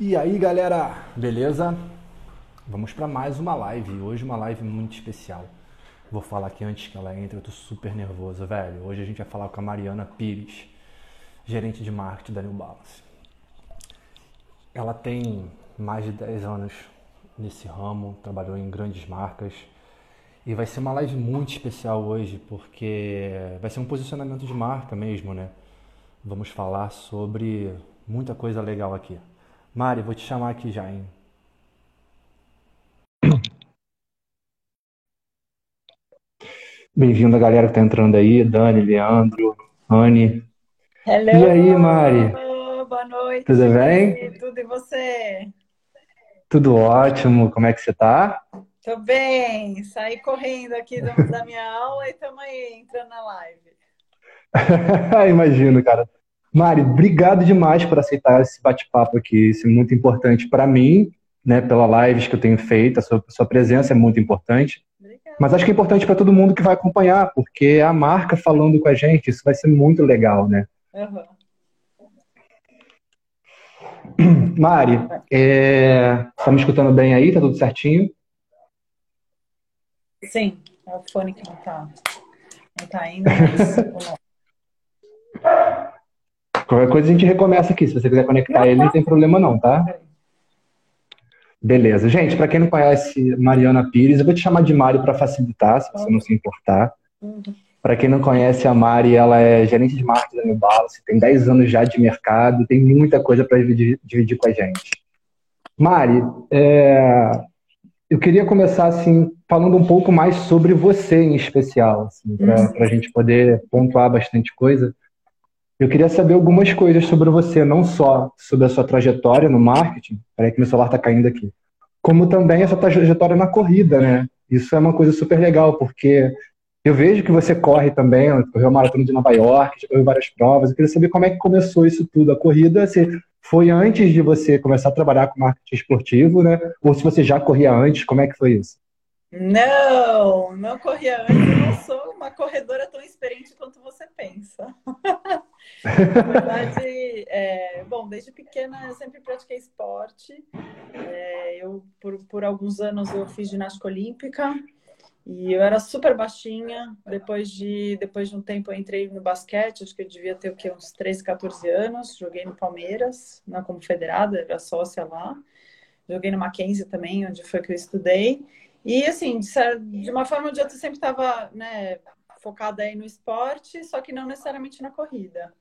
E aí, galera, beleza? Vamos para mais uma live. Hoje uma live muito especial. Vou falar aqui antes que ela entre, eu tô super nervoso, velho. Hoje a gente vai falar com a Mariana Pires, gerente de marketing da New Balance. Ela tem mais de 10 anos nesse ramo, trabalhou em grandes marcas. E vai ser uma live muito especial hoje, porque vai ser um posicionamento de marca mesmo, né? Vamos falar sobre muita coisa legal aqui. Mari, vou te chamar aqui já, hein? Bem-vindo a galera que tá entrando aí, Dani, Leandro, Anne. Hello, E aí, Mari? boa noite. Tudo bem? Tudo e você? Tudo ótimo. Como é que você tá? Tô bem. Saí correndo aqui da, da minha aula e estamos aí entrando na live. Imagino, cara. Mari, obrigado demais por aceitar esse bate-papo aqui. Isso é muito importante para mim, né, pela lives que eu tenho feito. A sua, sua presença é muito importante. Obrigada. Mas acho que é importante para todo mundo que vai acompanhar, porque a marca falando com a gente, isso vai ser muito legal, né? Uhum. Mari, é... tá me escutando bem aí? Tá tudo certinho? Sim, é o fone que não tá, não tá indo, mas. Qualquer coisa a gente recomeça aqui. Se você quiser conectar ele, não tem problema não, tá? Beleza. Gente, para quem não conhece Mariana Pires, eu vou te chamar de Mari para facilitar, se você não se importar. Uhum. Para quem não conhece a Mari, ela é gerente de marketing da New Balance, tem 10 anos já de mercado, tem muita coisa para dividir, dividir com a gente. Mari, é, eu queria começar assim falando um pouco mais sobre você em especial, assim, para Uhum. a gente poder pontuar bastante coisa. Eu queria saber algumas coisas sobre você, não só sobre a sua trajetória no marketing, peraí que meu celular está caindo aqui, como também essa trajetória na corrida, né? Isso é uma coisa super legal, porque eu vejo que você corre também, correu a maratona de Nova York, já correu várias provas. Eu queria saber como é que começou isso tudo. A corrida, se foi antes de você começar a trabalhar com marketing esportivo, né? Ou se você já corria antes, como é que foi isso? Não, não corria antes. Eu não sou uma corredora tão experiente quanto você pensa. Na verdade, é, bom, desde pequena eu sempre pratiquei esporte. É, eu, por, por alguns anos, eu fiz ginástica olímpica e eu era super baixinha. Depois de, depois de um tempo, eu entrei no basquete. Acho que eu devia ter o quê? uns 13, 14 anos. Joguei no Palmeiras, não como federada, era sócia lá. Joguei no Mackenzie também, onde foi que eu estudei. E assim, de uma forma ou de outra, sempre estava né, focada aí no esporte, só que não necessariamente na corrida.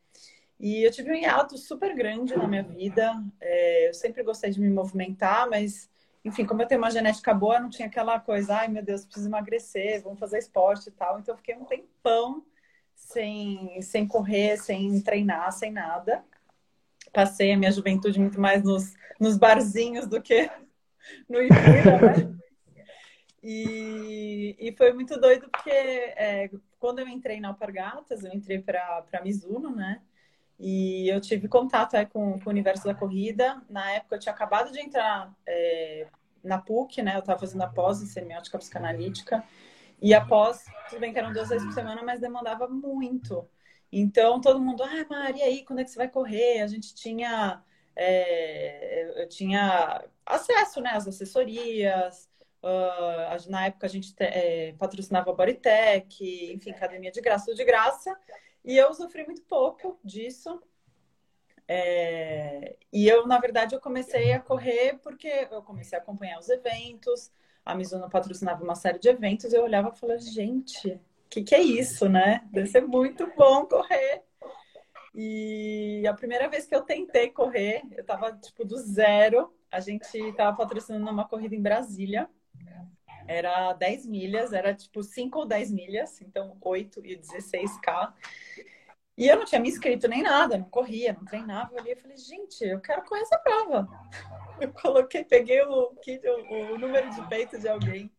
E eu tive um hiato super grande na minha vida. É, eu sempre gostei de me movimentar, mas, enfim, como eu tenho uma genética boa, não tinha aquela coisa, ai meu Deus, preciso emagrecer, vamos fazer esporte e tal. Então eu fiquei um tempão sem, sem correr, sem treinar, sem nada. Passei a minha juventude muito mais nos, nos barzinhos do que no Ibira, né? E, e foi muito doido porque é, quando eu entrei na Alpargatas, eu entrei para Mizuno, né? E eu tive contato é, com, com o universo da corrida. Na época, eu tinha acabado de entrar é, na PUC, né? Eu estava fazendo a pós em semiótica psicanalítica. E a pós, tudo bem que eram duas vezes por semana, mas demandava muito. Então, todo mundo, ah, Mari, e aí, quando é que você vai correr? A gente tinha, é, eu tinha acesso, né, às assessorias. Ah, na época, a gente te- é, patrocinava Bodytech, enfim, academia de graça, tudo de graça. E eu sofri muito pouco disso. É, e eu, na verdade, eu comecei a correr porque eu comecei a acompanhar os eventos. A Mizuno patrocinava uma série de eventos. Eu olhava e falava, gente, o que, que é isso, né? Deve ser muito bom correr. E a primeira vez que eu tentei correr, eu tava, tipo, do zero. A gente tava patrocinando uma corrida em Brasília. Era 10 milhas, era tipo 5 ou 10 milhas, então 8 e 16K. E eu não tinha me inscrito nem nada, não corria, não treinava. Eu olhei e falei, gente, eu quero correr essa prova. Eu coloquei, peguei o, o, o número de peito de alguém,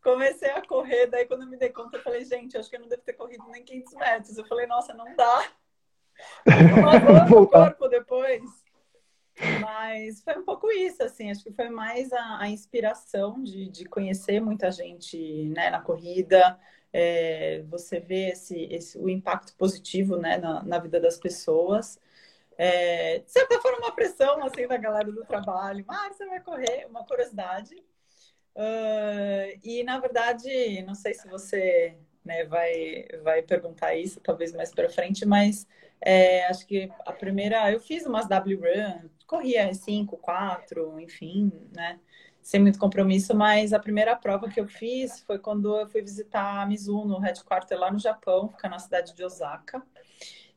comecei a correr. Daí, quando eu me dei conta, eu falei, gente, eu acho que eu não devo ter corrido nem 500 metros. Eu falei, nossa, não dá. Voltar. corpo depois. Mas foi um pouco isso, assim, acho que foi mais a, a inspiração de, de conhecer muita gente né, na corrida, é, você vê esse, esse, o impacto positivo né, na, na vida das pessoas. é, de certa forma, uma pressão assim da galera do trabalho. Ah, você vai correr, uma curiosidade. Uh, e na verdade, não sei se você né, vai, vai perguntar isso, talvez mais para frente, mas é, acho que a primeira, eu fiz umas W-Run, corria 5, 4, enfim, né? Sem muito compromisso, mas a primeira prova que eu fiz foi quando eu fui visitar a Mizuno, headquarter lá no Japão, fica na cidade de Osaka.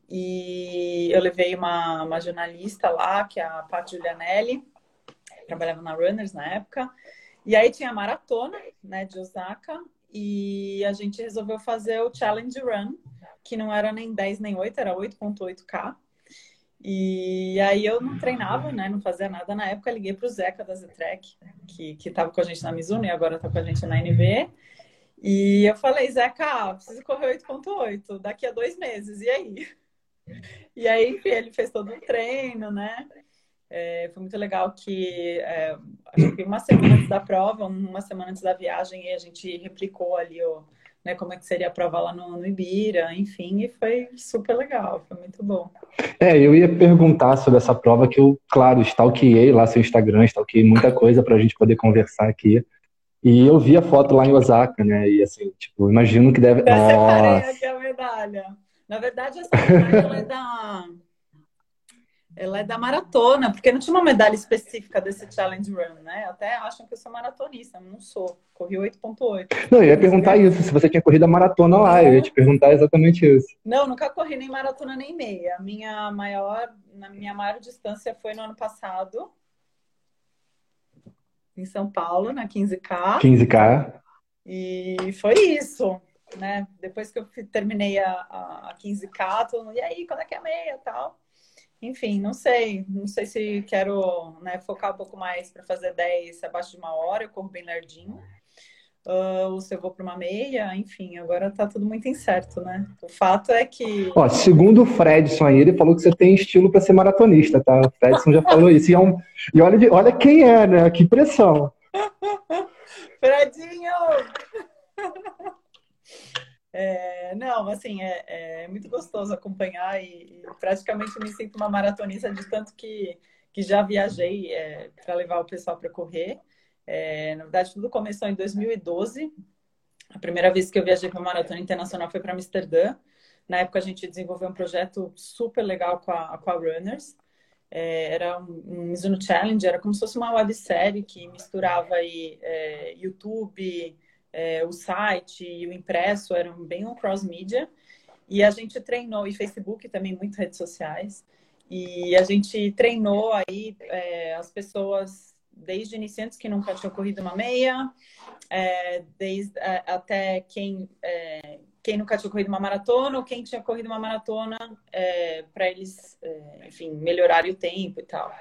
E eu levei uma, uma jornalista lá, que é a Pat Giulianelli, trabalhava na Runners na época. E aí tinha a maratona, né, de Osaka, e a gente resolveu fazer o Challenge Run, que não era nem 10 nem 8, era 8.8K. E aí eu não treinava, né? Não fazia nada na época. Liguei para o Zeca da Zetrek, que, que tava com a gente na Mizuno e agora tá com a gente na NB. E eu falei, Zeca, preciso correr 8.8 daqui a dois meses. E aí? E aí, ele fez todo o treino, né? É, foi muito legal que é, acho que uma semana antes da prova, uma semana antes da viagem, a gente replicou ali o, né, como é que seria a prova lá no, no Ibira, enfim, e foi super legal, foi muito bom. É, eu ia perguntar sobre essa prova que eu, claro, stalkeei lá seu Instagram, stalkeei muita coisa para a gente poder conversar aqui. E eu vi a foto lá em Osaka, né? E assim, tipo, imagino que deve. Eu Nossa. aqui a medalha. Na verdade, essa medalha é da ela é da maratona, porque não tinha uma medalha específica desse challenge run, né? Até acham que eu sou maratonista, não sou. Corri 8.8. Não, eu ia perguntar isso, se você tinha corrido a maratona lá, eu ia te perguntar exatamente isso. Não, nunca corri nem maratona nem meia. A minha maior, na minha maior distância foi no ano passado, em São Paulo, na 15K. 15K. E foi isso, né? Depois que eu terminei a, a 15K, todo mundo, e aí, quando é que é a meia e tal? Enfim, não sei. Não sei se quero né, focar um pouco mais para fazer 10 abaixo de uma hora, eu corro bem lerdinho. Uh, ou se eu vou para uma meia, enfim, agora tá tudo muito incerto, né? O fato é que. Ó, segundo o Fredson aí, ele falou que você tem estilo para ser maratonista, tá? O Fredson já falou isso. E, é um... e olha, olha quem é, né? Que pressão. Fredinho! É, não, assim, é, é, muito gostoso acompanhar e, e, praticamente me sinto uma maratonista de tanto que, que já viajei é, para levar o pessoal para correr. É, na verdade, tudo começou em 2012. A primeira vez que eu viajei para uma maratona internacional foi para Amsterdã. Na época, a gente desenvolveu um projeto super legal com a, com a Runners. É, era um, um Mizuno Challenge, era como se fosse uma websérie que misturava aí, é, YouTube, é, o site e o impresso eram bem um cross-mídia. E a gente treinou, e Facebook também, muito redes sociais. E a gente treinou aí é, as pessoas, desde iniciantes que nunca tinham corrido uma meia, é, desde, é, até quem, é, quem nunca tinha corrido uma maratona, ou quem tinha corrido uma maratona, é, para eles, enfim, melhorarem o tempo e tal.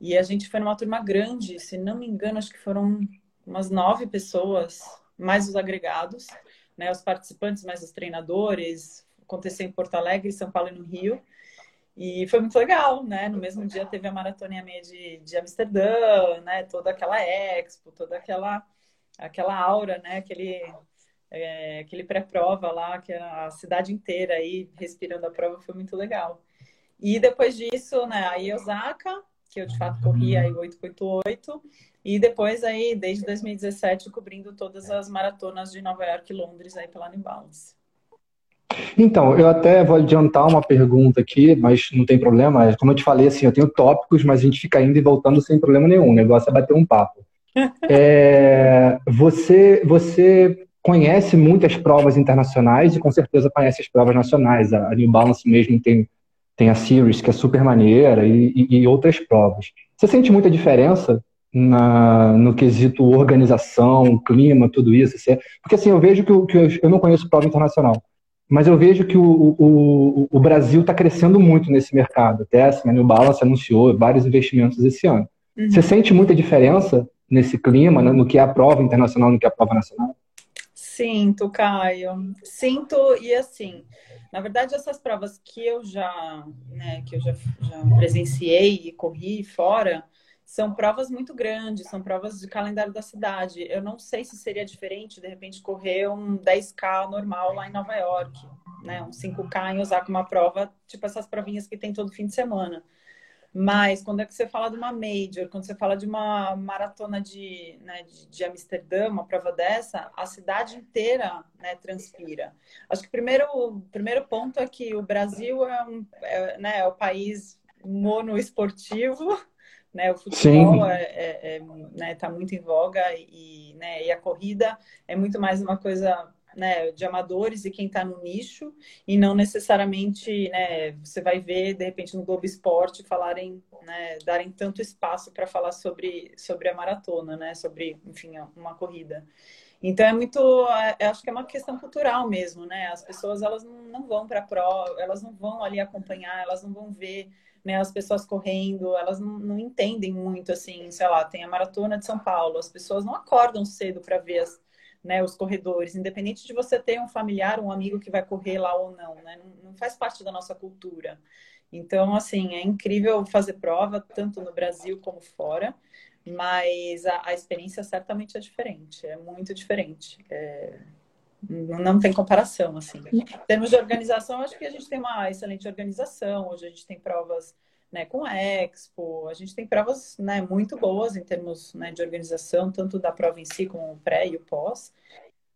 E a gente foi numa turma grande, se não me engano, acho que foram umas nove pessoas, mais os agregados, né, os participantes, mais os treinadores. Aconteceu em Porto Alegre, São Paulo e no Rio. E foi muito legal, né? No mesmo dia teve a maratona e meia de, de Amsterdã, né? Toda aquela expo, toda aquela, aquela aura, né? Aquele, é, aquele pré-prova lá, que a cidade inteira aí respirando a prova, foi muito legal. E depois disso, né? Aí Osaka, que eu de fato corri aí 888, e depois aí, desde 2017, cobrindo todas as maratonas de Nova York e Londres aí pela New Balance. Então, eu até vou adiantar uma pergunta aqui, mas não tem problema. Como eu te falei, assim, eu tenho tópicos, mas a gente fica indo e voltando sem problema nenhum. O negócio é bater um papo. é, você, você conhece muitas provas internacionais e com certeza conhece as provas nacionais. A New Balance mesmo tem, tem a Series, que é super maneira, e, e, e outras provas. Você sente muita diferença na, no quesito organização, clima, tudo isso? É, porque assim, eu vejo que, que eu não conheço prova internacional, mas eu vejo que o, o, o Brasil está crescendo muito nesse mercado. Até assim, a New Balance anunciou vários investimentos esse ano. Uhum. Você sente muita diferença nesse clima, né, no que é a prova internacional, no que é a prova nacional? Sinto, Caio. Sinto e assim, na verdade essas provas que eu já, né, que eu já, já presenciei e corri fora, são provas muito grandes, são provas de calendário da cidade. Eu não sei se seria diferente, de repente, correr um 10K normal lá em Nova York, né, um 5K em Osaka, uma prova, tipo essas provinhas que tem todo fim de semana. Mas quando é que você fala de uma major, quando você fala de uma maratona de, né, de, de, Amsterdã, uma prova dessa, a cidade inteira né, transpira. Acho que o primeiro, primeiro ponto é que o Brasil é, um, é, né, é o país monoesportivo, né? O futebol é, é, é, né, tá muito em voga e, né, e a corrida é muito mais uma coisa né, de amadores e quem está no nicho, e não necessariamente né, você vai ver, de repente, no Globo Esporte falarem, né, darem tanto espaço para falar sobre, sobre a maratona, né, sobre, enfim, uma corrida. Então é muito, é, acho que é uma questão cultural mesmo, né? As pessoas elas não, não vão para a prova, elas não vão ali acompanhar, elas não vão ver né, as pessoas correndo, elas não, não, entendem muito assim, sei lá, tem a maratona de São Paulo, as pessoas não acordam cedo para ver as, né, os corredores, independente de você ter um familiar, um amigo que vai correr lá ou não, né? Não, não faz parte da nossa cultura. Então, assim, é incrível fazer prova, tanto no Brasil como fora, mas a, a experiência certamente é diferente, é muito diferente. É, não tem comparação, assim. Em termos de organização, acho que a gente tem uma excelente organização, hoje a gente tem provas né, com a Expo. A gente tem provas né, muito boas em termos né, de organização, tanto da prova em si como o pré e o pós.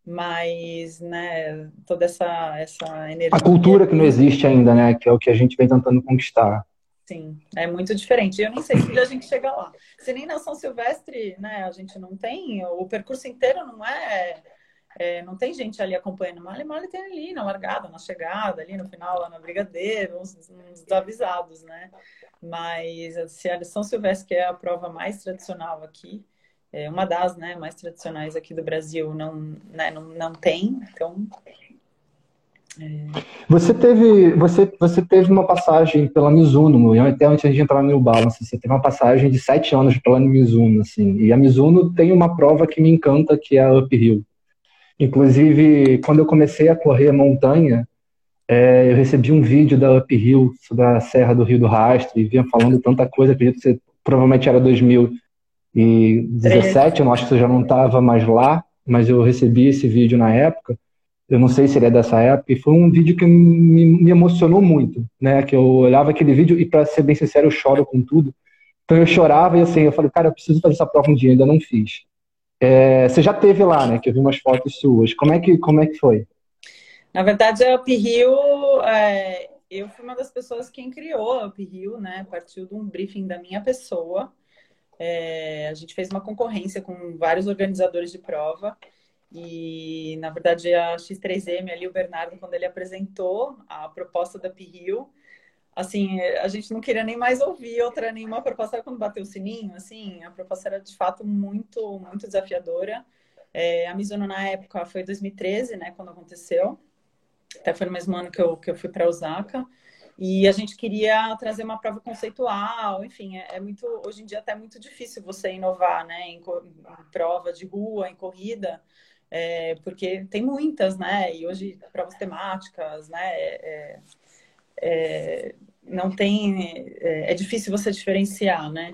Mas, né, toda essa, essa energia. A cultura que não existe ainda, né? Que é o que a gente vem tentando conquistar. Sim, é muito diferente. Eu nem sei se a gente chega lá. Se nem na São Silvestre, né, a gente não tem, o percurso inteiro não é é, não tem gente ali acompanhando. Male Male tem ali na largada, na chegada, ali no final, lá na Brigadeiro, uns, uns desavisados, né? Mas se a São Silvestre, que é a prova mais tradicional aqui, é uma das né, mais tradicionais aqui do Brasil, não, né, não, não tem, então. É... Você teve você, você teve uma passagem pela Mizuno, até antes de entrar no New Balance, você teve uma passagem de sete anos pela Mizuno, assim, e a Mizuno tem uma prova que me encanta, que é a Uphill. Inclusive, quando eu comecei a correr montanha, é, eu recebi um vídeo da Uphill sobre a Serra do Rio do Rastro e vinha falando tanta coisa, acredito que você, provavelmente era 2017, eu acho que você já não estava mais lá, mas eu recebi esse vídeo na época, eu não sei se ele é dessa época, e foi um vídeo que me, me emocionou muito, né, que eu olhava aquele vídeo e, para ser bem sincero, eu choro com tudo, então eu chorava e assim, eu falei, cara, eu preciso fazer essa prova um dia, ainda não fiz. É, você já teve lá, né? Que eu vi umas fotos suas. Como é que, como é que foi? Na verdade, a Up Rio, é, eu fui uma das pessoas que criou a Up Rio, né? Partiu de um briefing da minha pessoa. É, a gente fez uma concorrência com vários organizadores de prova. E, na verdade, a X3M ali, o Bernardo, quando ele apresentou a proposta da Up Rio, assim, a gente não queria nem mais ouvir outra nenhuma proposta quando bateu o sininho, assim, a proposta era de fato muito, muito desafiadora. É, a Mizuno na época foi 2013, né, quando aconteceu. Até foi no mesmo ano que eu, que eu fui para Osaka. E a gente queria trazer uma prova conceitual, enfim, é, é, muito, hoje em dia até é muito difícil você inovar, né, em, em prova de rua, em corrida, é, porque tem muitas, né, e hoje provas temáticas, né, é, é, não tem. É, é, difícil você diferenciar, né?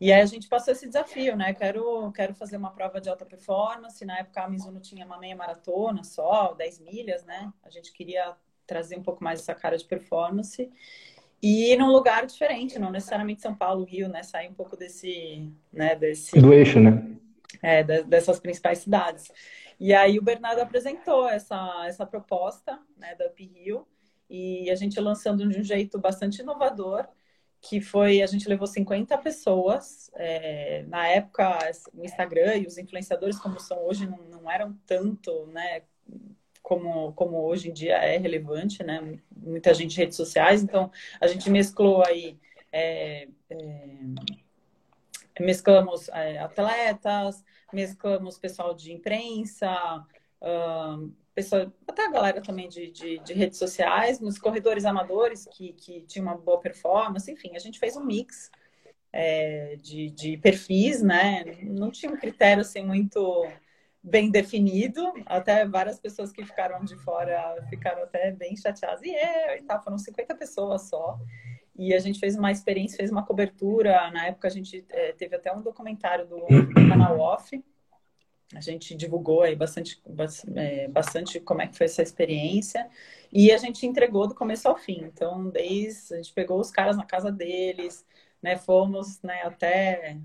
E aí a gente passou esse desafio, né? Quero, quero fazer uma prova de alta performance. Na época a Mizuno tinha uma meia maratona só, 10 milhas, né? A gente queria trazer um pouco mais essa cara de performance. E num lugar diferente, não necessariamente São Paulo, Rio, né? Sair um pouco desse, né? Desse, Do eixo, né? É, dessas principais cidades. E aí o Bernardo apresentou essa, essa proposta, né? Da Up Rio e a gente lançando de um jeito bastante inovador, que foi, a gente levou 50 pessoas, é, na época o Instagram e os influenciadores como são hoje não, não eram tanto, né, como, como hoje em dia é relevante, né, muita gente em redes sociais, então a gente mesclou aí, é, é, mesclamos é, atletas, mesclamos pessoal de imprensa, até a galera também de, de, de, redes sociais, nos corredores amadores que, que tinham uma boa performance, enfim, a gente fez um mix é, de, de perfis, né? Não tinha um critério assim muito bem definido, até várias pessoas que ficaram de fora ficaram até bem chateadas, e é, e tal, foram 50 pessoas só. E a gente fez uma experiência, fez uma cobertura. Na época a gente é, teve até um documentário do, do canal Off, a gente divulgou aí bastante, é, bastante como é que foi essa experiência e a gente entregou do começo ao fim. Então, desde a gente pegou os caras na casa deles, né? Fomos, né? Até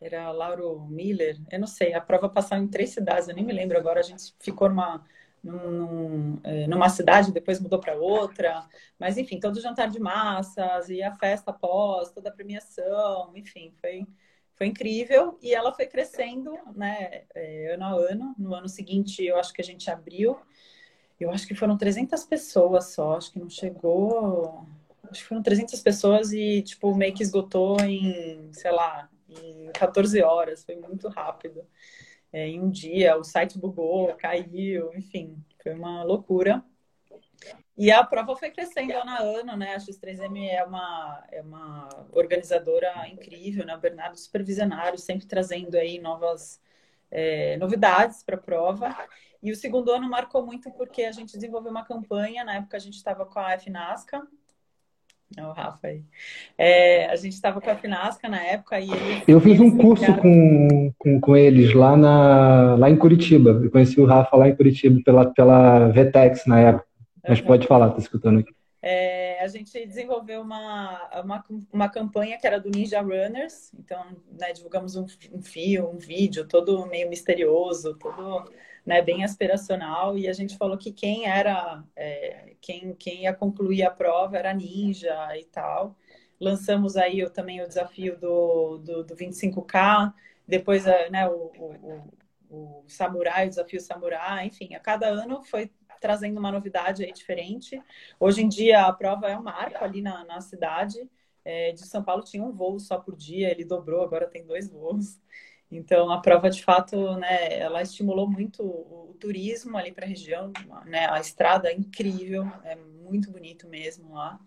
era Lauro Miller, eu não sei. A prova passou em três cidades, eu nem me lembro agora. A gente ficou numa num, é, numa cidade, depois mudou para outra. Mas, enfim, todo jantar de massas e a festa após, toda a premiação, enfim, foi foi incrível e ela foi crescendo, né, é, ano a ano. No ano seguinte, eu acho que a gente abriu, eu acho que foram 300 pessoas só, acho que não chegou. Acho que foram 300 pessoas e, tipo, meio que esgotou em, sei lá, em 14 horas, foi muito rápido. É, em um dia, o site bugou, caiu, enfim, foi uma loucura. E a prova foi crescendo ano a ano, né? A X3M é uma, é uma organizadora incrível, né? O Bernardo supervisionário, sempre trazendo aí novas é, novidades para a prova. E o segundo ano marcou muito porque a gente desenvolveu uma campanha, na época a gente estava com a FNASCA, é o Rafa aí. É, a gente estava com a Finasca na época e eles, Eu fiz um curso criaram... com, com, com, eles lá, na, lá em Curitiba. Eu conheci o Rafa lá em Curitiba pela, pela VTEX na época. Mas pode falar, tô escutando aqui. É, a gente desenvolveu uma, uma, uma campanha que era do Ninja Runners, então né, divulgamos um, um fio, um vídeo, todo meio misterioso, todo né, bem aspiracional, e a gente falou que quem era, é, quem, quem ia concluir a prova era Ninja e tal. Lançamos aí também o desafio do, do, do 25K, depois né, o, o, o, o Samurai, o desafio Samurai, enfim, a cada ano foi trazendo uma novidade aí diferente. Hoje em dia a prova é um marco ali na, na cidade. É, de São Paulo tinha um voo só por dia, ele dobrou, agora tem dois voos. Então a prova de fato, né, ela estimulou muito o, turismo ali para a região, né? A estrada é incrível, é muito bonito mesmo lá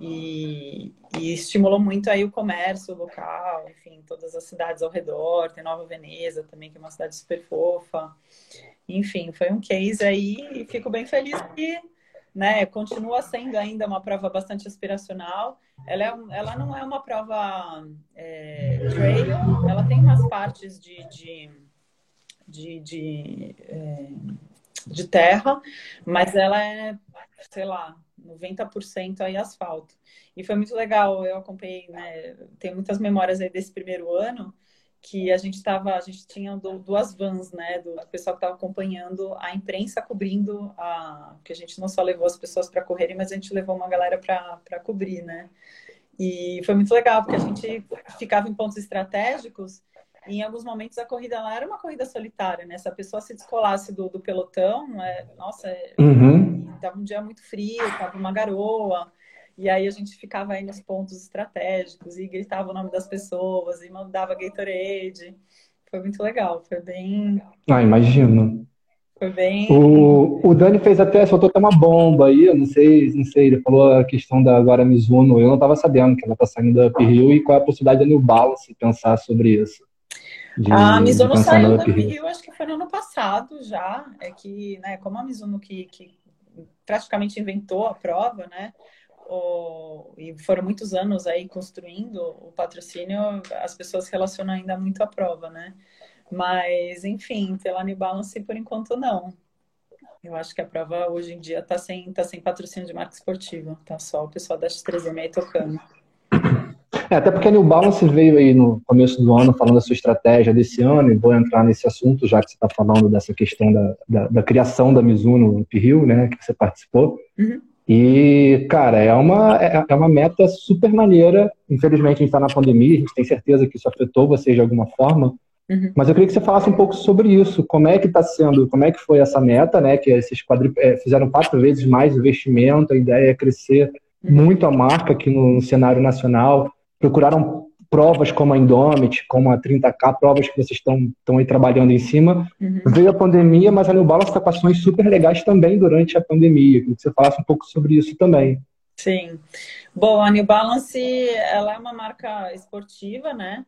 e, e, estimulou muito aí o comércio local, enfim, todas as cidades ao redor, tem Nova Veneza também que é uma cidade super fofa. Enfim, foi um case aí e fico bem feliz que né, continua sendo ainda uma prova bastante aspiracional. Ela, é, ela não é uma prova é, trail, partes de, de, de, de, é, de terra, mas ela é, sei lá, 90% aí asfalto. E foi muito legal, eu acompanhei, né, tenho muitas memórias aí desse primeiro ano, que a gente estava, a gente tinha duas vans, né, do, pessoal que estava acompanhando a imprensa cobrindo a, que a gente não só levou as pessoas para correrem, mas a gente levou uma galera para cobrir, né? E foi muito legal porque a gente ficava em pontos estratégicos em alguns momentos a corrida lá era uma corrida solitária, né? Se a pessoa se descolasse do, do pelotão, é, nossa, é, uhum. tava um dia muito frio, tava uma garoa. E aí a gente ficava aí nos pontos estratégicos e gritava o nome das pessoas e mandava Gatorade. Foi muito legal, foi bem. Ah, imagino. Foi bem. O, o Dani fez até, soltou até uma bomba aí, eu não sei, não sei, ele falou a questão da agora Mizuno, eu não estava sabendo que ela está saindo da Uphill e qual é a possibilidade da New Balance pensar sobre isso. De, a Mizuno saiu da Uphill, acho que foi no ano passado já, é que, né, como a Mizuno que, que praticamente inventou a prova, né, o, e foram muitos anos aí construindo o patrocínio, as pessoas relacionam ainda muito à prova, né? Mas, enfim, pela New Balance, por enquanto, não. Eu acho que a prova hoje em dia está sem, tá sem patrocínio de marca esportiva. Tá só o pessoal da X3M aí tocando. É, até porque a New Balance veio aí no começo do ano falando da sua estratégia desse ano, e vou entrar nesse assunto, já que você está falando dessa questão da, da, da, criação da Mizuno Uphill, né, que você participou. Uhum. E, cara, é uma, é, é uma meta super maneira. Infelizmente, a gente está na pandemia, a gente tem certeza que isso afetou vocês de alguma forma. Uhum. Mas eu queria que você falasse um pouco sobre isso. Como é que está sendo, como é que foi essa meta, né? Que esses quadri... É, fizeram quatro vezes mais investimento, a ideia é crescer uhum. muito a marca aqui no, no cenário nacional. Procuraram provas como a Indomit, como a 30K, provas que vocês estão, estão aí trabalhando em cima. Uhum. Veio a pandemia, mas a New Balance está com ações super legais também durante a pandemia. Queria que você falasse um pouco sobre isso também. Sim. Bom, a New Balance, ela é uma marca esportiva, né?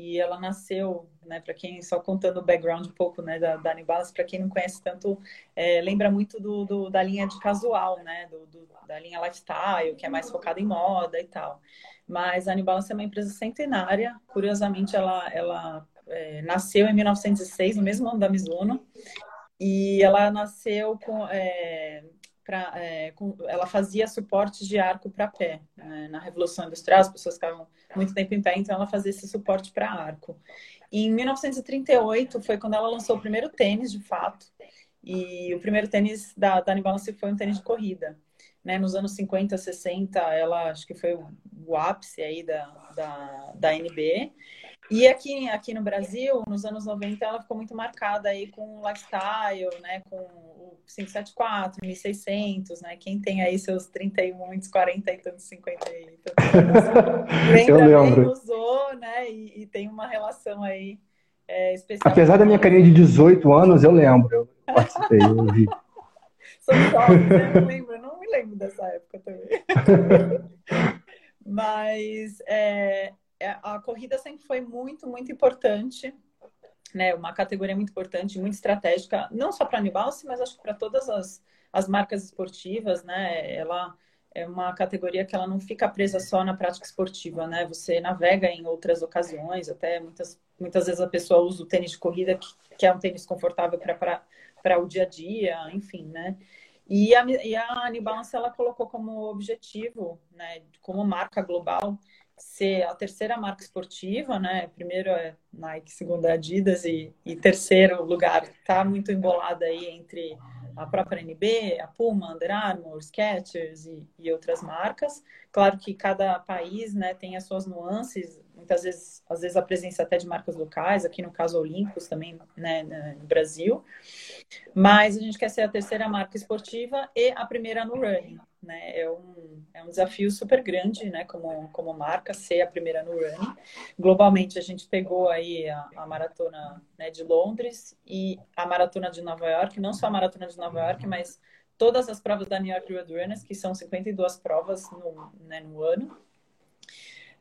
E ela nasceu, né, para quem, só contando o background um pouco, né, da, da Balance, para quem não conhece tanto, é, lembra muito do, do, da linha de casual, né, do, do, da linha lifestyle, que é mais focada em moda e tal. Mas a Balance é uma empresa centenária. Curiosamente, ela, ela é, nasceu em 1906, no mesmo ano da Mizuno, e ela nasceu com, é, pra, é, com ela fazia suporte de arco para pé. Né? Na Revolução Industrial, as pessoas ficavam muito tempo em pé, então ela fazia esse suporte para arco. E em 1938 foi quando ela lançou o primeiro tênis, de fato, e o primeiro tênis da, da New Balance foi um tênis de corrida. Né, nos anos 50, 60, ela acho que foi o, o ápice aí da, da, da NB. E aqui, aqui no Brasil, nos anos 90, ela ficou muito marcada aí com o lifestyle, né? Com o 574, 1600, né? Quem tem aí seus 30 e muitos, 40 e tantos, 50 e tantos, lembra Eu lembro. bem, usou, né? E, e, tem uma relação aí é, especial. Apesar da minha carinha de 18 anos, eu lembro. Eu participei, eu vi. Sou jovem, né? Eu lembro, não me lembro dessa época também. Mas é, é, a corrida sempre foi muito, muito importante, né? Uma categoria muito importante, muito estratégica, não só para a Nibalse, mas acho que para todas as, as marcas esportivas, né? Ela é uma categoria que ela não fica presa só na prática esportiva, né? Você navega em outras ocasiões, até muitas, muitas vezes a pessoa usa o tênis de corrida, que, que é um tênis confortável para o dia a dia, enfim, né? E a, e a New Balance, ela colocou como objetivo, né, como marca global, ser a terceira marca esportiva, né? Primeiro é Nike, segundo é Adidas e, e terceiro lugar está muito embolada aí entre a própria NB, a Puma, Under Armour, Skechers e, e, outras marcas. Claro que cada país, né, tem as suas nuances. Muitas vezes, às vezes a presença até de marcas locais. Aqui no caso Olímpicos também, né, no Brasil. Mas a gente quer ser a terceira marca esportiva e a primeira no running né? É um, é um desafio super grande, né? Como, como marca, ser a primeira no running. Globalmente, a gente pegou aí a, a maratona né, de Londres e a maratona de Nova York, não só a maratona de Nova York, mas todas as provas da New York Road Runners, que são 52 provas no, né, no ano.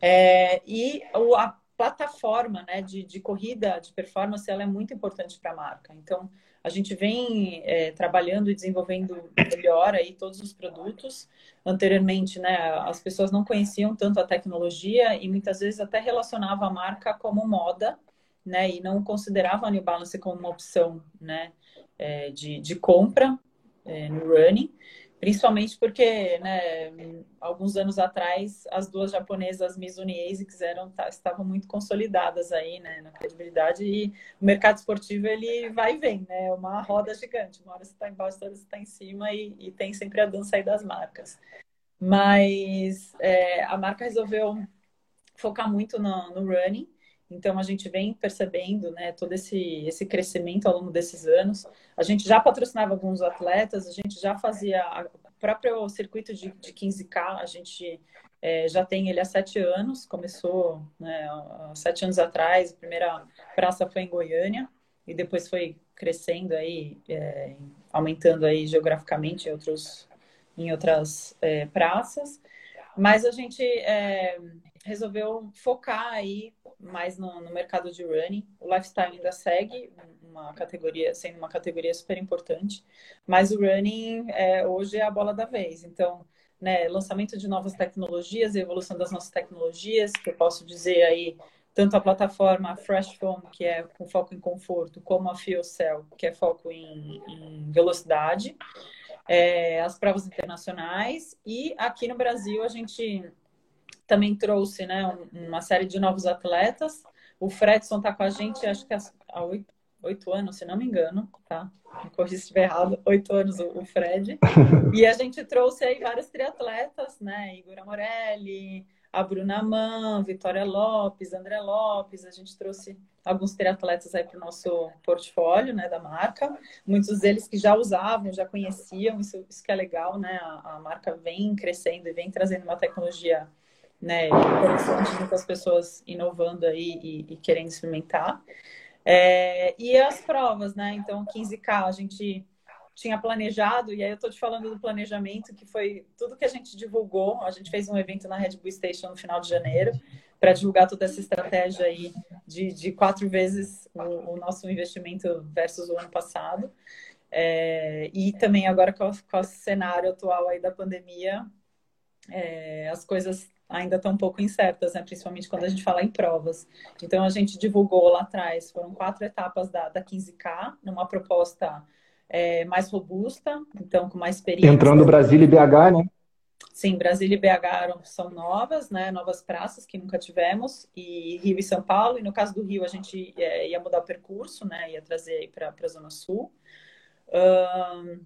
É, e o, a plataforma né, de, de corrida, de performance, ela é muito importante para a marca. Então, a gente vem é, trabalhando e desenvolvendo melhor aí todos os produtos. Anteriormente, né, as pessoas não conheciam tanto a tecnologia e muitas vezes até relacionavam a marca como moda, né, e não consideravam a New Balance como uma opção, né, é, de, de compra é, no running. Principalmente porque, né, alguns anos atrás, as duas japonesas Mizuno e ASICS eram, tá, estavam muito consolidadas aí, né, na credibilidade e o mercado esportivo, ele vai e vem, né, é uma roda gigante, uma hora você está embaixo, outra você está em cima e, e, tem sempre a dança aí das marcas. Mas é, a marca resolveu focar muito no, no running, então, a gente vem percebendo né, todo esse, esse crescimento ao longo desses anos. A gente já patrocinava alguns atletas, a gente já fazia o próprio circuito de, de 15K, a gente é, já tem ele há sete anos, começou né, há sete anos atrás, a primeira praça foi em Goiânia, e depois foi crescendo aí, é, aumentando aí geograficamente em, outros, em outras é, praças. Mas a gente é, resolveu focar aí mais no, no, mercado de running. O lifestyle ainda segue uma categoria, sendo uma categoria super importante, mas o running é, hoje é a bola da vez. Então, né, lançamento de novas tecnologias, evolução das nossas tecnologias, que eu posso dizer aí, tanto a plataforma Fresh Foam, que é com foco em conforto, como a Fuel Cell, que é foco em, em velocidade, é, as provas internacionais, e aqui no Brasil a gente também trouxe né, uma série de novos atletas. O Fredson está com a gente, acho que há oito, oito anos, se não me engano, tá? Me corrija se estiver errado, oito anos o Fred. E a gente trouxe aí vários triatletas, né? Igor Amorelli, a Bruna Man, Vitória Lopes, André Lopes. A gente trouxe alguns triatletas aí para o nosso portfólio, né, da marca. Muitos deles que já usavam, já conheciam, isso, isso que é legal, né? A, a marca vem crescendo e vem trazendo uma tecnologia né? Interessante, muitas pessoas inovando aí e, e querendo experimentar. É, e as provas, né? Então, 15K a gente tinha planejado, e aí eu estou te falando do planejamento, que foi tudo que a gente divulgou. A gente fez um evento na Red Bull Station no final de janeiro, para divulgar toda essa estratégia aí de, de quatro vezes o, o nosso investimento versus o ano passado. É, e também agora com, com o cenário atual aí da pandemia, é, as coisas ainda estão um pouco incertas, né? principalmente quando a gente fala em provas. Então, a gente divulgou lá atrás, foram quatro etapas da, da 15K, numa proposta é, mais robusta, então com mais experiência. Entrando Brasília e BH, né? Sim, Brasília e BH são novas, né? Novas praças que nunca tivemos, e Rio e São Paulo. E no caso do Rio, a gente é, ia mudar o percurso, né? Ia trazer para a Zona Sul. Um,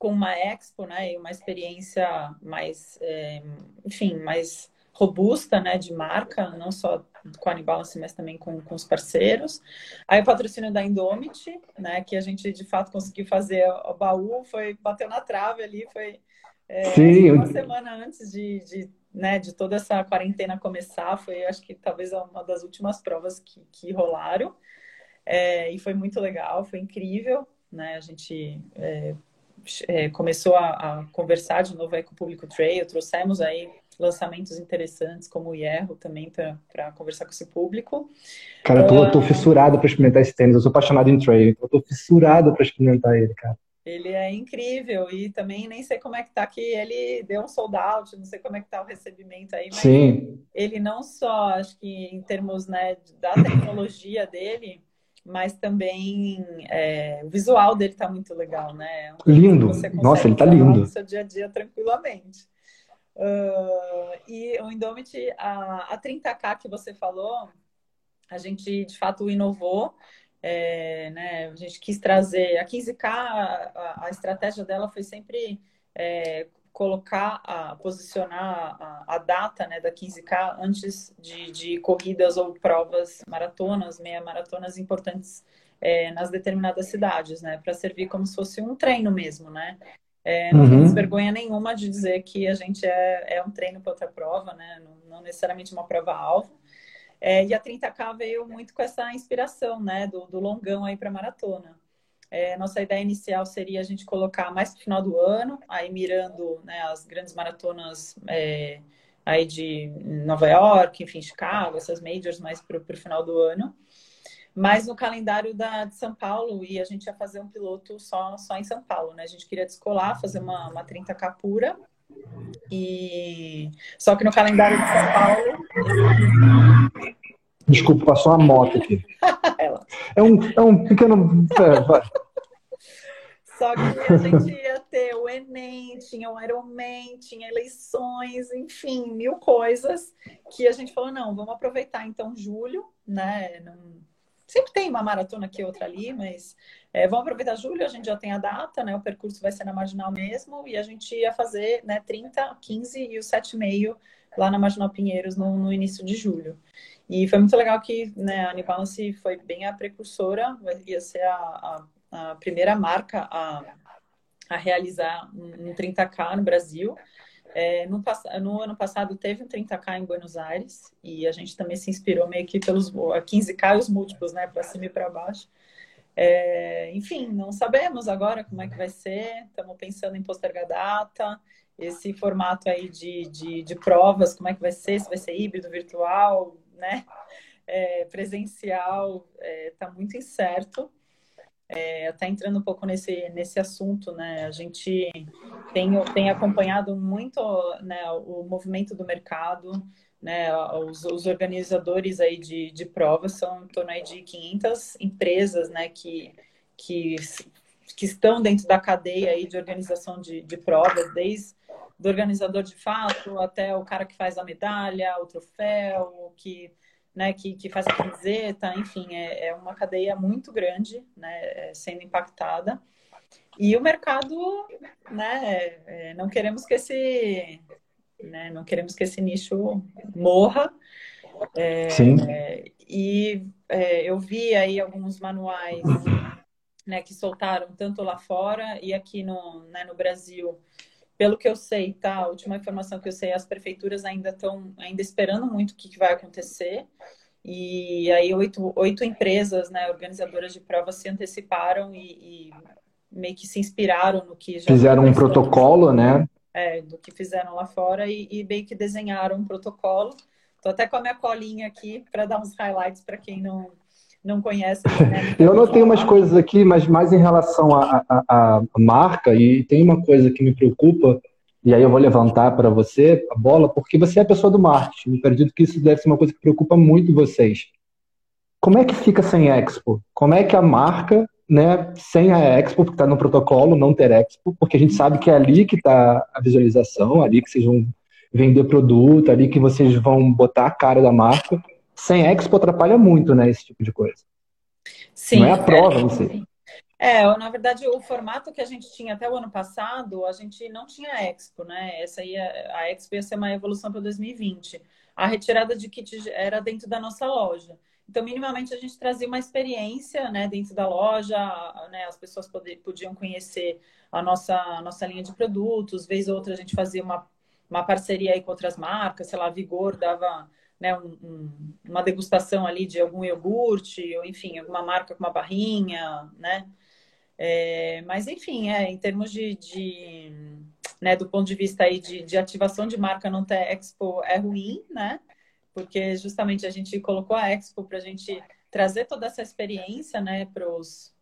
com uma expo, né, e uma experiência mais, é, enfim, mais robusta, né, de marca, não só com a Anibalance, mas também com, com os parceiros. Aí o patrocínio da Indomit, né, que a gente de fato conseguiu fazer o baú, foi bateu na trave ali, foi é, Sim. uma semana antes de, de, né, de toda essa quarentena começar, foi acho que talvez uma das últimas provas que, que rolaram. É, e foi muito legal, foi incrível, né? A gente é, é, começou a, a, conversar de novo aí com o público trail, trouxemos aí lançamentos interessantes como o Hierro também para conversar com esse público. Cara, eu tô, tô fissurado para experimentar esse tênis, eu sou apaixonado em trail, então eu tô fissurado para experimentar ele, cara. Ele é incrível e também nem sei como é que tá que ele deu um sold out, não sei como é que tá o recebimento aí, mas Sim. ele não só, acho que em termos né, da tecnologia dele, mas também é, o visual dele tá muito legal, né? lindo. Nossa, ele tá lindo. No seu dia a dia tranquilamente. Uh, e o Indomit, a, a 30K que você falou, a gente de fato inovou. É, né, a gente quis trazer a 15K, a, a estratégia dela foi sempre é, colocar, a, posicionar a, a, data né, da 15K antes de, de corridas ou provas maratonas, meia maratonas importantes é, nas determinadas cidades, né? Para servir como se fosse um treino mesmo, né? É, não uhum. temos vergonha nenhuma de dizer que a gente é, é um treino para outra prova, né? Não, não necessariamente uma prova-alvo. É, e a 30K veio muito com essa inspiração, né? Do, do longão aí para maratona. É, nossa ideia inicial seria a gente colocar mais para o final do ano, aí mirando né, as grandes maratonas é, aí de Nova York, enfim, Chicago, essas majors mais para o final do ano. Mas no calendário da, de São Paulo, e a gente ia fazer um piloto só, só em São Paulo, né? A gente queria descolar, fazer uma, uma 30K pura. E... Só que no calendário de São Paulo. Desculpa, passou uma moto aqui. é, um, é um pequeno. É, Só que a gente ia ter o Enem, tinha o Ironman, tinha eleições, enfim, mil coisas que a gente falou, não, vamos aproveitar então julho, né? Não... Sempre tem uma maratona aqui outra ali, mas é, vamos aproveitar julho, a gente já tem a data, né? O percurso vai ser na Marginal mesmo, e a gente ia fazer né, 30, 15 e o 7,5 lá na Marginal Pinheiros no, no início de julho. E foi muito legal que né, a Nibalance foi bem a precursora, ia ser a, a, a primeira marca a, a realizar um 30K no Brasil. É, no, no, ano passado teve um 30K em Buenos Aires e a gente também se inspirou meio que pelos 15K e os múltiplos, né, para cima e para baixo. É, enfim, não sabemos agora como é que vai ser, estamos pensando em postergar data, esse formato aí de, de, de, provas, como é que vai ser, se vai ser híbrido, virtual, né? É, presencial, está é, muito incerto. É, até entrando um pouco nesse, nesse assunto, né? A gente tem, tem acompanhado muito né, o movimento do mercado, né? Os, os organizadores aí de, de provas são em torno aí de 500 empresas, né? Que, que, que estão dentro da cadeia aí de organização de, de provas, desde do organizador de fato até o cara que faz a medalha, o troféu, que, né, que, que faz a camiseta, enfim, é, é uma cadeia muito grande né, é, sendo impactada. E o mercado, né, é, não queremos que esse, né, não queremos que esse nicho morra. É, Sim. e é, eu vi aí alguns manuais né, que soltaram tanto lá fora e aqui no, né, no Brasil pelo que eu sei, tá? A última informação que eu sei, as prefeituras ainda estão ainda esperando muito o que, que, vai acontecer. E aí oito, oito empresas, né, organizadoras de provas se anteciparam e, e meio que se inspiraram no que já fizeram um protocolo, né? É, do que fizeram lá fora e, e meio que desenharam um protocolo. Tô até com a minha colinha aqui para dar uns highlights para quem não não conhece. Né? Eu anotei umas coisas aqui, mas mais em relação à marca, e tem uma coisa que me preocupa, e aí eu vou levantar para você a bola, porque você é a pessoa do marketing. Eu acredito que isso deve ser uma coisa que preocupa muito vocês. Como é que fica sem Expo? Como é que a marca, né, sem a Expo, porque está no protocolo não ter Expo, porque a gente sabe que é ali que está a visualização, ali que vocês vão vender produto, ali que vocês vão botar a cara da marca. Sem Expo atrapalha muito, né, esse tipo de coisa. Sim. Não é a prova é, em si. É, na verdade, o formato que a gente tinha até o ano passado, a gente não tinha Expo, né? Essa aí, a Expo ia ser uma evolução para 2020. A retirada de kit era dentro da nossa loja. Então, minimamente, a gente trazia uma experiência né, dentro da loja, né, as pessoas poder, podiam conhecer a nossa, a nossa linha de produtos. Vez ou outra, a gente fazia uma, uma parceria aí com outras marcas, sei lá, Vigor dava né, um, um, uma degustação ali de algum iogurte, ou enfim, alguma marca com uma barrinha, né? É, mas, enfim, é, em termos de, de né, do ponto de vista aí de, de ativação de marca não ter Expo é ruim, né? Porque justamente a gente colocou a Expo para a gente trazer toda essa experiência, né, para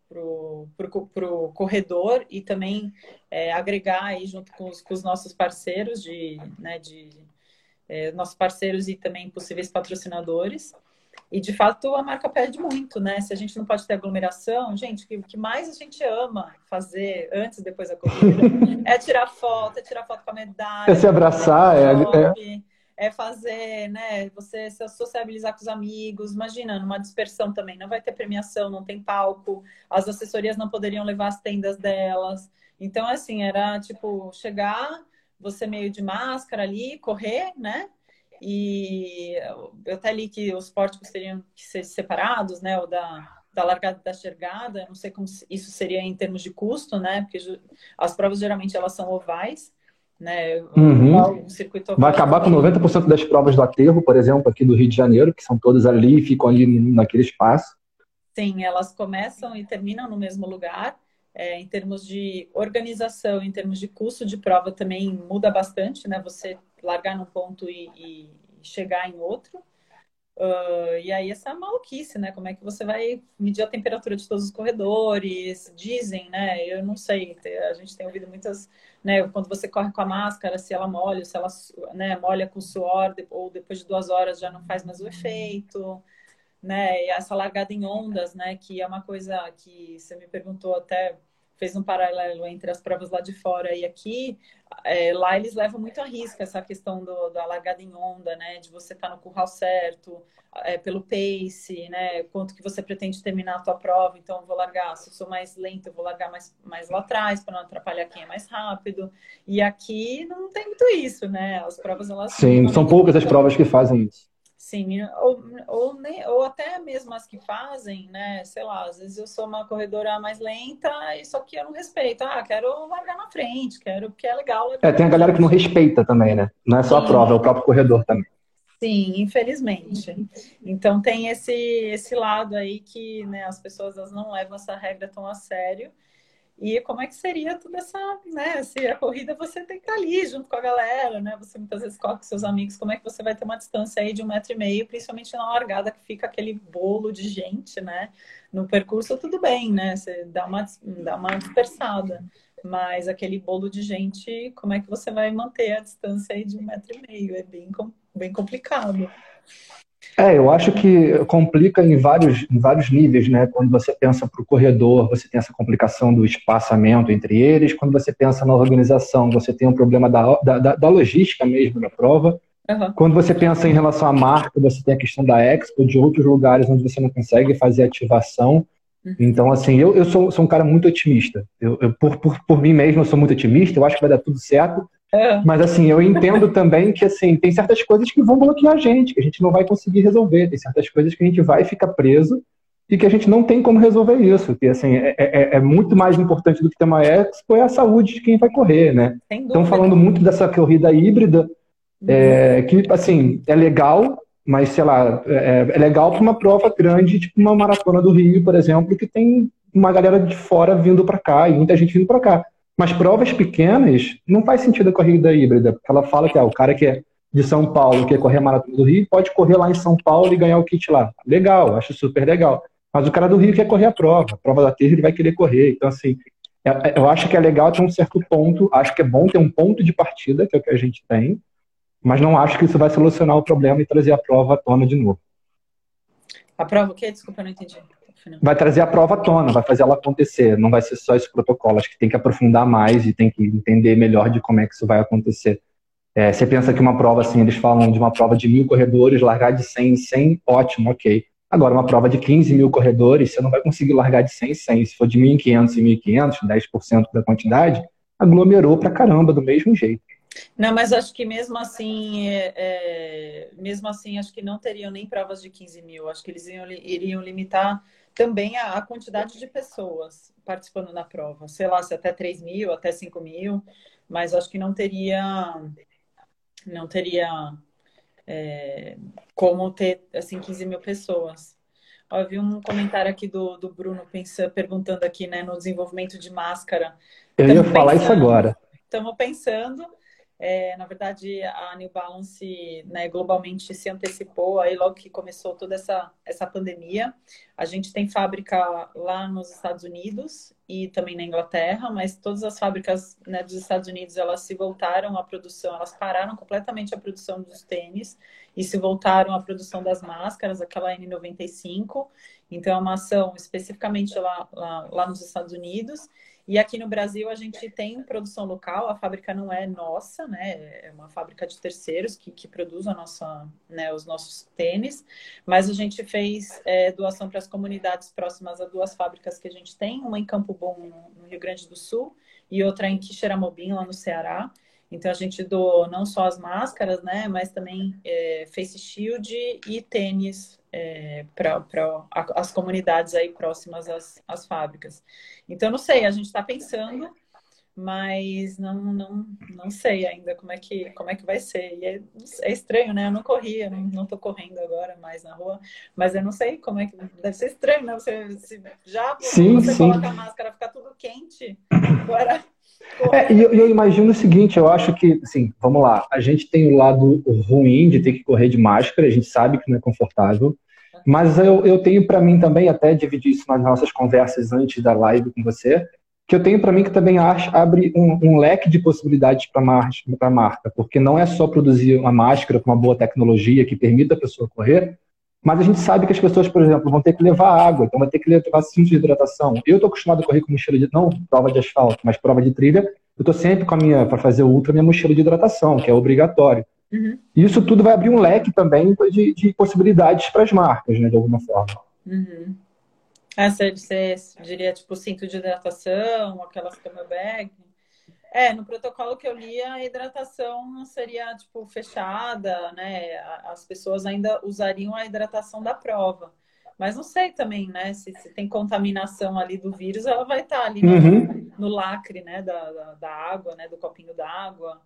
pro, pro, pro corredor e também é, agregar aí junto com os, com os, nossos parceiros de, né, de é, nossos parceiros e também possíveis patrocinadores. E de fato a marca perde muito, né? Se a gente não pode ter aglomeração, gente, o que mais a gente ama fazer antes e depois da corrida é tirar foto, é tirar foto com a medalha, é se abraçar, é, é, é fazer, né? Você se sociabilizar com os amigos. Imagina, numa dispersão também, não vai ter premiação, não tem palco, as assessorias não poderiam levar as tendas delas. Então, assim, era tipo chegar, você meio de máscara ali, correr, né? E eu até li que os pórticos teriam que ser separados, né? O da, da largada e da chegada. Não sei como isso seria em termos de custo, né? Porque as provas geralmente elas são ovais. Né? Uhum. Vai acabar com 90% das provas do aterro, por exemplo, aqui do Rio de Janeiro, que são todas ali e ficam ali naquele espaço. Sim, elas começam e terminam no mesmo lugar. É, em termos de organização, em termos de custo de prova também muda bastante, né? Você largar num ponto e, e chegar em outro. Uh, e aí essa maluquice, né? Como é que você vai medir a temperatura de todos os corredores? Dizem, né? Eu não sei. A gente tem ouvido muitas, né? Quando você corre com a máscara, se ela molha, se ela né, molha com suor, ou depois de duas horas já não faz mais o efeito, né? E essa largada em ondas, né? Que é uma coisa que você me perguntou até fez um paralelo entre as provas lá de fora e aqui, é, lá eles levam muito a risco essa questão do, da largada em onda, né? De você estar tá no curral certo, é, pelo pace, né? Quanto que você pretende terminar a tua prova, então eu vou largar, se eu sou mais lento, eu vou largar mais, mais lá atrás para não atrapalhar quem é mais rápido. E aqui não tem muito isso, né? As provas elas Sim, são poucas as provas que fazem isso. Sim, ou, ou, nem, ou até mesmo as que fazem, né? Sei lá, às vezes eu sou uma corredora mais lenta e só que eu não respeito. Ah, quero largar na frente, quero porque é legal. É, tem a galera que não respeita também, né? Não é só Sim. a prova, é o próprio corredor também. Sim, infelizmente. Então tem esse, esse lado aí que né, as pessoas não levam essa regra tão a sério. E como é que seria toda essa, né? Se a corrida você tem que estar ali junto com a galera, né? Você muitas vezes corre com seus amigos, como é que você vai ter uma distância aí de um metro e meio, principalmente na largada que fica aquele bolo de gente, né? No percurso tudo bem, né? Você dá uma, dá uma dispersada. Mas aquele bolo de gente, como é que você vai manter a distância aí de um metro e meio? É bem, bem complicado. É, eu acho que complica em vários, em vários níveis, né? Quando você pensa para o corredor, você tem essa complicação do espaçamento entre eles. Quando você pensa na organização, você tem um problema da, da, da logística mesmo da prova. Uhum. Quando você pensa em relação à marca, você tem a questão da Expo, de outros lugares onde você não consegue fazer ativação. Uhum. Então, assim, eu, eu sou, sou um cara muito otimista. Eu, eu por, por, por mim mesmo, eu sou muito otimista. Eu acho que vai dar tudo certo. É. Mas assim, eu entendo também que assim, tem certas coisas que vão bloquear a gente, que a gente não vai conseguir resolver, tem certas coisas que a gente vai ficar preso e que a gente não tem como resolver isso. Que assim, é, é, é muito mais importante do que ter uma expo é a saúde de quem vai correr, né? Estão falando muito dessa corrida híbrida, é, que assim, é legal, mas sei lá, é, é legal para uma prova grande, tipo uma maratona do Rio, por exemplo, que tem uma galera de fora vindo para cá e muita gente vindo para cá. Mas provas pequenas, não faz sentido a corrida híbrida, porque ela fala que ah, o cara que é de São Paulo, que quer correr a Maratona do Rio, pode correr lá em São Paulo e ganhar o kit lá. Legal, acho super legal. Mas o cara do Rio quer correr a prova, a prova da terra ele vai querer correr. Então, assim, eu acho que é legal ter um certo ponto, acho que é bom ter um ponto de partida, que é o que a gente tem, mas não acho que isso vai solucionar o problema e trazer a prova à tona de novo. A prova o quê? Desculpa, eu não entendi. Vai trazer a prova à tona, vai fazer ela acontecer. Não vai ser só esse protocolo. Acho que tem que aprofundar mais e tem que entender melhor de como é que isso vai acontecer. É, você pensa que uma prova assim, eles falam de uma prova de mil corredores, largar de 100 em 100, ótimo, ok. Agora, uma prova de 15 mil corredores, você não vai conseguir largar de 100 em 100. Se for de 1.500 em 1.500, 10% da quantidade, aglomerou pra caramba do mesmo jeito. Não, mas acho que mesmo assim, é, é, mesmo assim, acho que não teriam nem provas de 15 mil. Acho que eles iriam, iriam limitar também a, quantidade de pessoas participando da prova. Sei lá, se até 3 mil, até 5 mil, mas acho que não teria, não teria é, como ter, assim, 15 mil pessoas. Ó, eu vi um comentário aqui do, do Bruno pensando, perguntando aqui, né, no desenvolvimento de máscara. Eu ia falar pensando, isso agora. Estamos pensando é, na verdade, a New Balance né, globalmente se antecipou aí logo que começou toda essa, essa pandemia. A gente tem fábrica lá nos Estados Unidos e também na Inglaterra, mas todas as fábricas né, dos Estados Unidos elas se voltaram à produção, elas pararam completamente a produção dos tênis e se voltaram à produção das máscaras, aquela N95. Então, é uma ação especificamente lá, lá, lá nos Estados Unidos. E aqui no Brasil a gente tem produção local, a fábrica não é nossa, né? É uma fábrica de terceiros que, que produz a nossa, né, os nossos tênis, mas a gente fez é, doação para as comunidades próximas a duas fábricas que a gente tem, uma em Campo Bom, no Rio Grande do Sul, e outra em Quixeramobim, lá no Ceará. Então a gente doou não só as máscaras, né, mas também é, face shield e tênis é, para as comunidades aí próximas às, às fábricas. Então não sei, a gente está pensando, mas não, não, não sei ainda como é que como é que vai ser. E é, é estranho, né? Eu não corria, não, não tô correndo agora mais na rua, mas eu não sei como é que deve ser estranho, né? Você se, já sim, você sim. coloca a máscara, fica tudo quente. Agora é, e eu, eu, imagino o seguinte, eu acho que, assim, vamos lá, a gente tem o lado ruim de ter que correr de máscara, a gente sabe que não é confortável, mas eu, eu tenho para mim também, até dividir isso nas nossas conversas antes da live com você, que eu tenho para mim que também abre um, um leque de possibilidades para a marca, porque não é só produzir uma máscara com uma boa tecnologia que permita a pessoa correr, mas a gente sabe que as pessoas, por exemplo, vão ter que levar água, então vai ter que levar cinto de hidratação. Eu estou acostumado a correr com mochila de. não prova de asfalto, mas prova de trilha. Eu estou sempre com a minha, para fazer o ultra, minha mochila de hidratação, que é obrigatório. Uhum. Isso tudo vai abrir um leque também de, de possibilidades para as marcas, né, de alguma forma. Uhum. Ah, você, você diria, tipo, cinto de hidratação, aquelas camelback? É, no protocolo que eu li, a hidratação seria, tipo, fechada, né? As pessoas ainda usariam a hidratação da prova. Mas não sei também, né? Se, se tem contaminação ali do vírus, ela vai estar ali no, uhum. no lacre, né? Da, da, da, água, né? Do copinho d'água.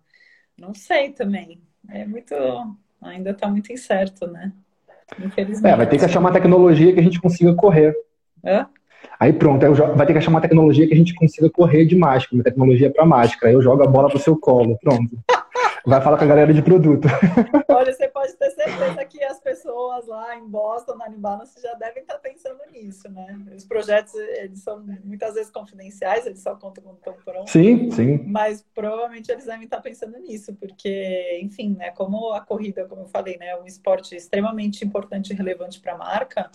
Não sei também. É muito... Ainda está muito incerto, né? Infelizmente. É, vai ter que achar uma tecnologia que a gente consiga correr. Hã? Aí pronto, aí vai ter que achar uma tecnologia que a gente consiga correr de máscara, uma tecnologia para máscara. Aí eu jogo a bola pro seu colo, pronto. Vai falar com a galera de produto. Olha, você pode ter certeza que as pessoas lá em Boston, na Balance, já devem estar pensando nisso, né? Os projetos, eles são muitas vezes confidenciais, eles só contam quando estão prontos. Sim, sim. Mas provavelmente eles devem estar pensando nisso, porque, enfim, né, como a corrida, como eu falei, né, é um esporte extremamente importante e relevante para a marca,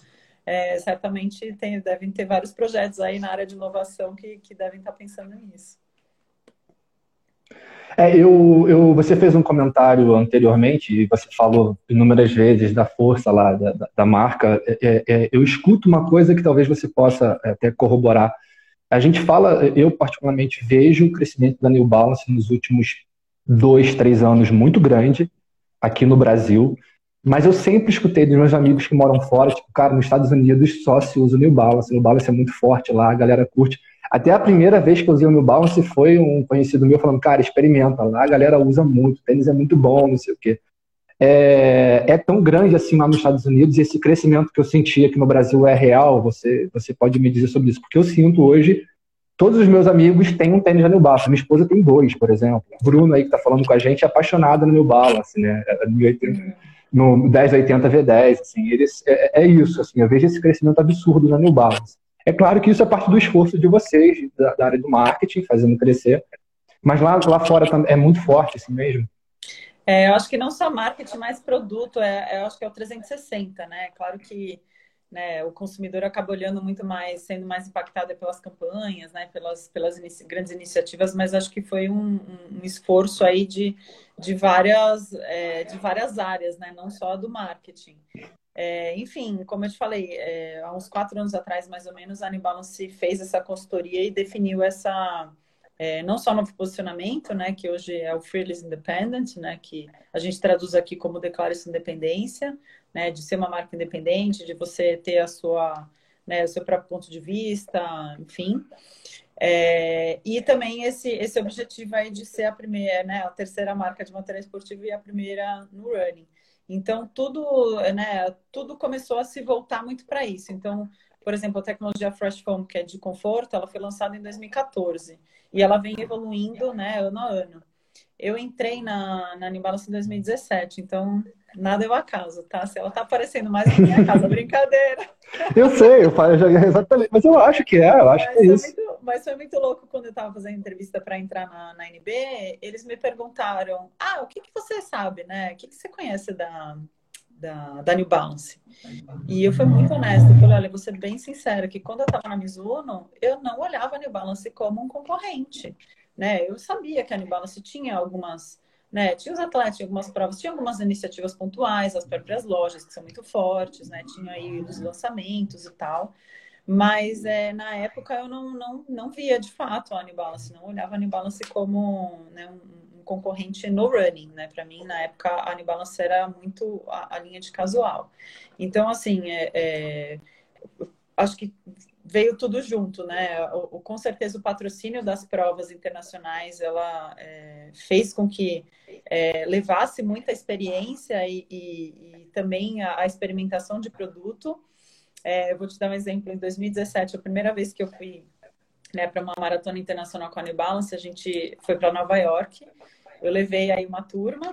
é, certamente tem, devem ter vários projetos aí na área de inovação que, que devem estar pensando nisso. É, eu, eu, você fez um comentário anteriormente e você falou inúmeras vezes da força lá da, da, marca. É, é, é eu escuto uma coisa que talvez você possa é, até corroborar. A gente fala, eu particularmente vejo o crescimento da New Balance nos últimos dois, três anos muito grande aqui no Brasil. Mas eu sempre escutei dos meus amigos que moram fora, tipo, cara, nos Estados Unidos só se usa o New Balance. O New Balance é muito forte lá, a galera curte. Até a primeira vez que eu usei o New Balance foi um conhecido meu falando, cara, experimenta lá, a galera usa muito, o tênis é muito bom, não sei o quê. É, é, tão grande assim lá nos Estados Unidos e esse crescimento que eu senti aqui no Brasil é real, você, você pode me dizer sobre isso, porque eu sinto hoje, todos os meus amigos têm um tênis da New Balance, minha esposa tem dois, por exemplo. Bruno aí que está falando com a gente é apaixonado no New Balance, né? É, é no 1080 V10, assim, eles, é, é, isso, assim, eu vejo esse crescimento absurdo na New Balance. É claro que isso é parte do esforço de vocês, da, da área do marketing, fazendo crescer, mas lá, lá fora é muito forte assim mesmo. É, eu acho que não só marketing, mas produto, é, eu acho que é o 360, né? Claro que né, o consumidor acaba olhando muito mais, sendo mais impactado pelas campanhas, né, pelas, pelas inici grandes iniciativas, mas acho que foi um, um, esforço aí de, de, várias, é, de várias áreas, né, não só do marketing. É, enfim, como eu te falei, é, há uns quatro anos atrás, mais ou menos, a Anibalance fez essa consultoria e definiu essa, é, não só novo posicionamento, né, que hoje é o Fearless Independent, né, que a gente traduz aqui como declara sua independência, né, de ser uma marca independente, de você ter a sua, né, o seu próprio ponto de vista, enfim. É, e também esse, esse objetivo aí de ser a primeira, né, a terceira marca de material esportivo e a primeira no running. Então, tudo, né, tudo começou a se voltar muito para isso. Então, por exemplo, a tecnologia Fresh Foam, que é de conforto, ela foi lançada em 2014 e ela vem evoluindo, né, ano a ano. Eu entrei na, na Animbalance em 2017, então nada é o acaso, tá? Se ela tá aparecendo mais na minha casa, brincadeira. Eu sei, eu já, exatamente, mas eu acho que é, eu acho mas que é isso. Muito, mas foi muito louco quando eu tava fazendo entrevista para entrar na, na NB, eles me perguntaram, ah, o que, que você sabe, né? O que, que você conhece da, da, da New Balance. E eu fui muito honesta, eu falei, olha, vou ser bem sincera, que quando eu estava na Mizuno, eu não olhava a New Balance como um concorrente, né? Eu sabia que a New Balance tinha algumas, né? Tinha os atletas, tinha algumas provas, tinha algumas iniciativas pontuais, as próprias lojas, que são muito fortes, né? Tinha aí os lançamentos e tal. Mas é, na época eu não, não, não via de fato a New Balance, não olhava a New Balance como né, um, concorrente no running, né? Para mim, na época, a New Balance era muito a, a linha de casual. Então, assim, é, é, acho que veio tudo junto, né? O, o, com certeza o patrocínio das provas internacionais ela é, fez com que é, levasse muita experiência e, e, e também a, a, experimentação de produto. É, eu vou te dar um exemplo. Em 2017, a primeira vez que eu fui né, para uma maratona internacional com a New Balance, a gente foi para Nova York eu levei aí uma turma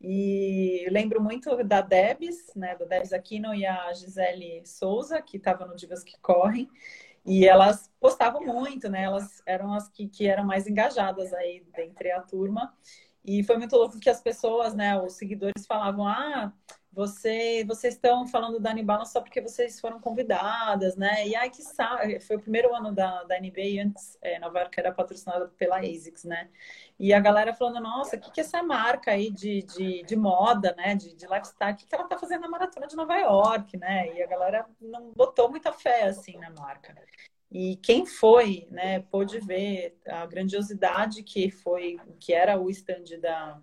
e lembro muito da Debs, né, da Debs Aquino e a Gisele Souza, que estavam no Divas que Correm, e elas postavam muito, né, elas eram as que, que eram mais engajadas aí dentre a turma, e foi muito louco que as pessoas, né, os seguidores falavam, ah, você, vocês estão falando da Anibala só porque vocês foram convidadas, né? E ai que foi o primeiro ano da, da NBA e antes é, Nova York era patrocinada pela ASICS, né? E a galera falando, nossa, o que, que é essa marca aí de, de, de moda, né? De, de lifestyle, o que, que ela tá fazendo na maratona de Nova York, né? E a galera não botou muita fé assim na marca. E quem foi, né, pôde ver a grandiosidade que foi, que era o stand da,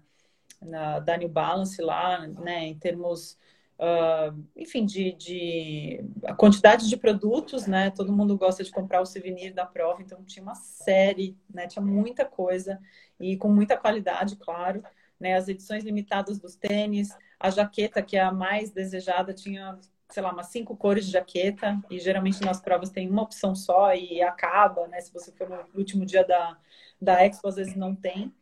na, da New Balance lá, né, em termos, uh, enfim, de, de a quantidade de produtos, né, todo mundo gosta de comprar o souvenir da prova, então tinha uma série, né, tinha muita coisa e com muita qualidade, claro, né, as edições limitadas dos tênis, a jaqueta que é a mais desejada tinha sei lá, umas cinco cores de jaqueta, e geralmente nas provas tem uma opção só e acaba, né? Se você for no último dia da, da Expo, às vezes não tem.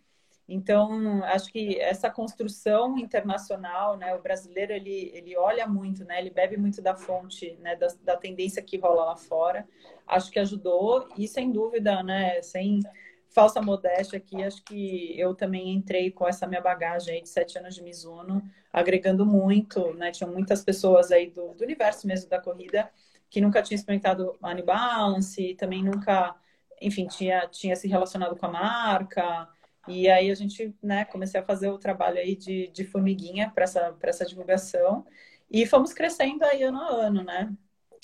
Então, acho que essa construção internacional, né, o brasileiro, ele, ele olha muito, né, ele bebe muito da fonte, né, da, da tendência que rola lá fora. Acho que ajudou e, sem dúvida, né, sem falsa modéstia aqui, acho que eu também entrei com essa minha bagagem aí de sete anos de Mizuno, agregando muito, né? Tinham muitas pessoas aí do, do universo mesmo da corrida que nunca tinham experimentado Money Balance, também nunca, enfim, tinha, tinha se relacionado com a marca. E aí a gente, né, comecei a fazer o trabalho aí de, de formiguinha para essa, essa divulgação. E fomos crescendo aí ano a ano, né?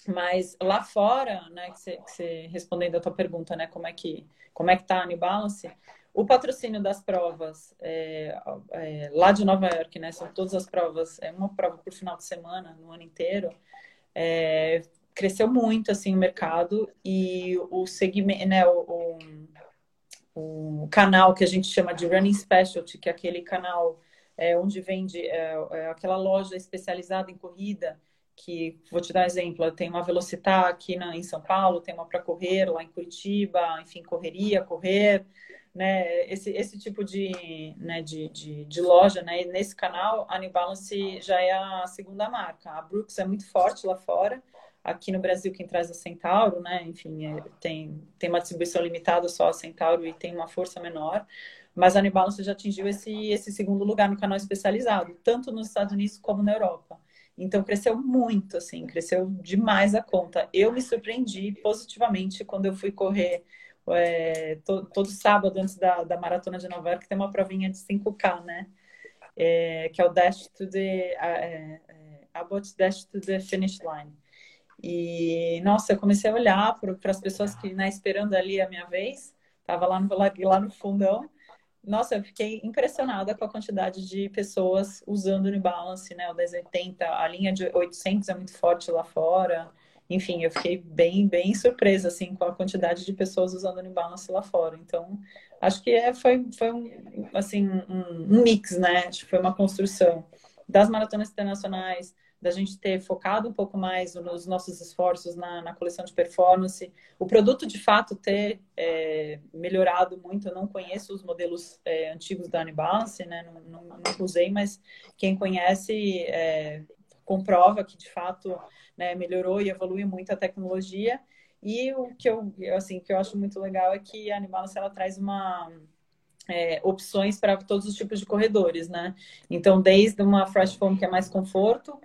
Mas lá fora, né, que você, que você respondendo a tua pergunta, né, como é que como é que tá a New Balance, o patrocínio das provas é, é, lá de Nova York, né, são todas as provas, é uma prova por final de semana no ano inteiro, é, cresceu muito assim o mercado e o segmento, né, o, o, o, canal que a gente chama de Running Specialty, que é aquele canal é, onde vende é, é aquela loja especializada em corrida que vou te dar um exemplo, tem uma Velocitar aqui na, em São Paulo, tem uma para correr lá em Curitiba, enfim, correria, correr, né, esse, esse tipo de, né, de, de, de, loja, né, e nesse canal a New Balance já é a segunda marca, a Brooks é muito forte lá fora, Aqui no Brasil, quem traz a Centauro, né? Enfim, é, tem, tem uma distribuição limitada só a Centauro e tem uma força menor. Mas a New Balance já atingiu esse, esse segundo lugar no canal especializado, tanto nos Estados Unidos como na Europa. Então cresceu muito, assim, cresceu demais a conta. Eu me surpreendi positivamente quando eu fui correr é, todo, todo, sábado antes da, da maratona de Nova York, tem uma provinha de 5K, né? É, que é o Dash to the é, é, About Dash to the Finish Line. E nossa, eu comecei a olhar para as pessoas que, né, esperando ali a minha vez, tava lá no, lá no fundão nossa, eu fiquei impressionada com a quantidade de pessoas usando o New Balance, né? O 1080, a linha de 800 é muito forte lá fora. Enfim, eu fiquei bem, bem surpresa, assim, com a quantidade de pessoas usando o New Balance lá fora. Então, acho que é, foi, foi um, assim, um, um mix, né? Acho que foi uma construção das maratonas internacionais, da gente ter focado um pouco mais nos nossos esforços na, na coleção de performance, o produto de fato ter é, melhorado muito. Eu não conheço os modelos é, antigos da Unibalance, né? Não, não, não, usei, mas quem conhece é, comprova que de fato né, melhorou e evoluiu muito a tecnologia. E o que eu, assim, que eu acho muito legal é que a Unibalance ela traz uma é, opções para todos os tipos de corredores, né? Então, desde uma fresh foam que é mais conforto,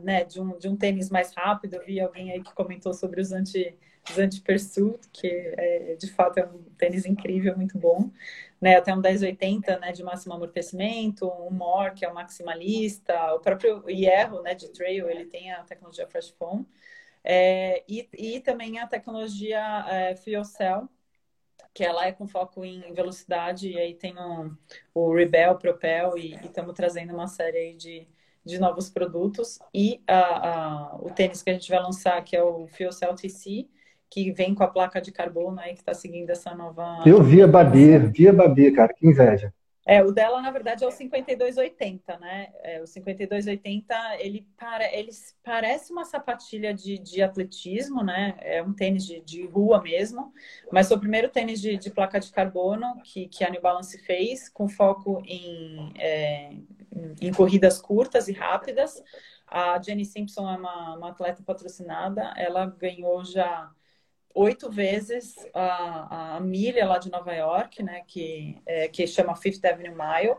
né, de, um, de um tênis mais rápido. Eu vi alguém aí que comentou sobre os anti os anti-pursuit, que é, de fato é um tênis incrível, muito bom. Né, até um 1080 né, de máximo amortecimento, um More, que é o maximalista, o próprio Hierro né, de trail, ele tem a tecnologia Fresh Foam. É, e, e também a tecnologia é, Fuel Cell, que ela é com foco em velocidade, e aí tem um, o Rebel, Propel, e estamos trazendo uma série de, de novos produtos. E a, a, o tênis que a gente vai lançar, que é o Fuel Cell TC, que vem com a placa de carbono aí, que está seguindo essa nova. Eu vi a Babi, vi a Babi, cara, que inveja. É, o dela, na verdade, é o 5280, né? É, o 5280, ele, para, ele parece uma sapatilha de, de atletismo, né? É um tênis de, de rua mesmo, mas foi o primeiro tênis de, de placa de carbono que, que a New Balance fez, com foco em, é, em corridas curtas e rápidas. A Jenny Simpson é uma, uma atleta patrocinada, ela ganhou já oito vezes a, a, milha lá de Nova York, né, que, é, que chama Fifth Avenue Mile.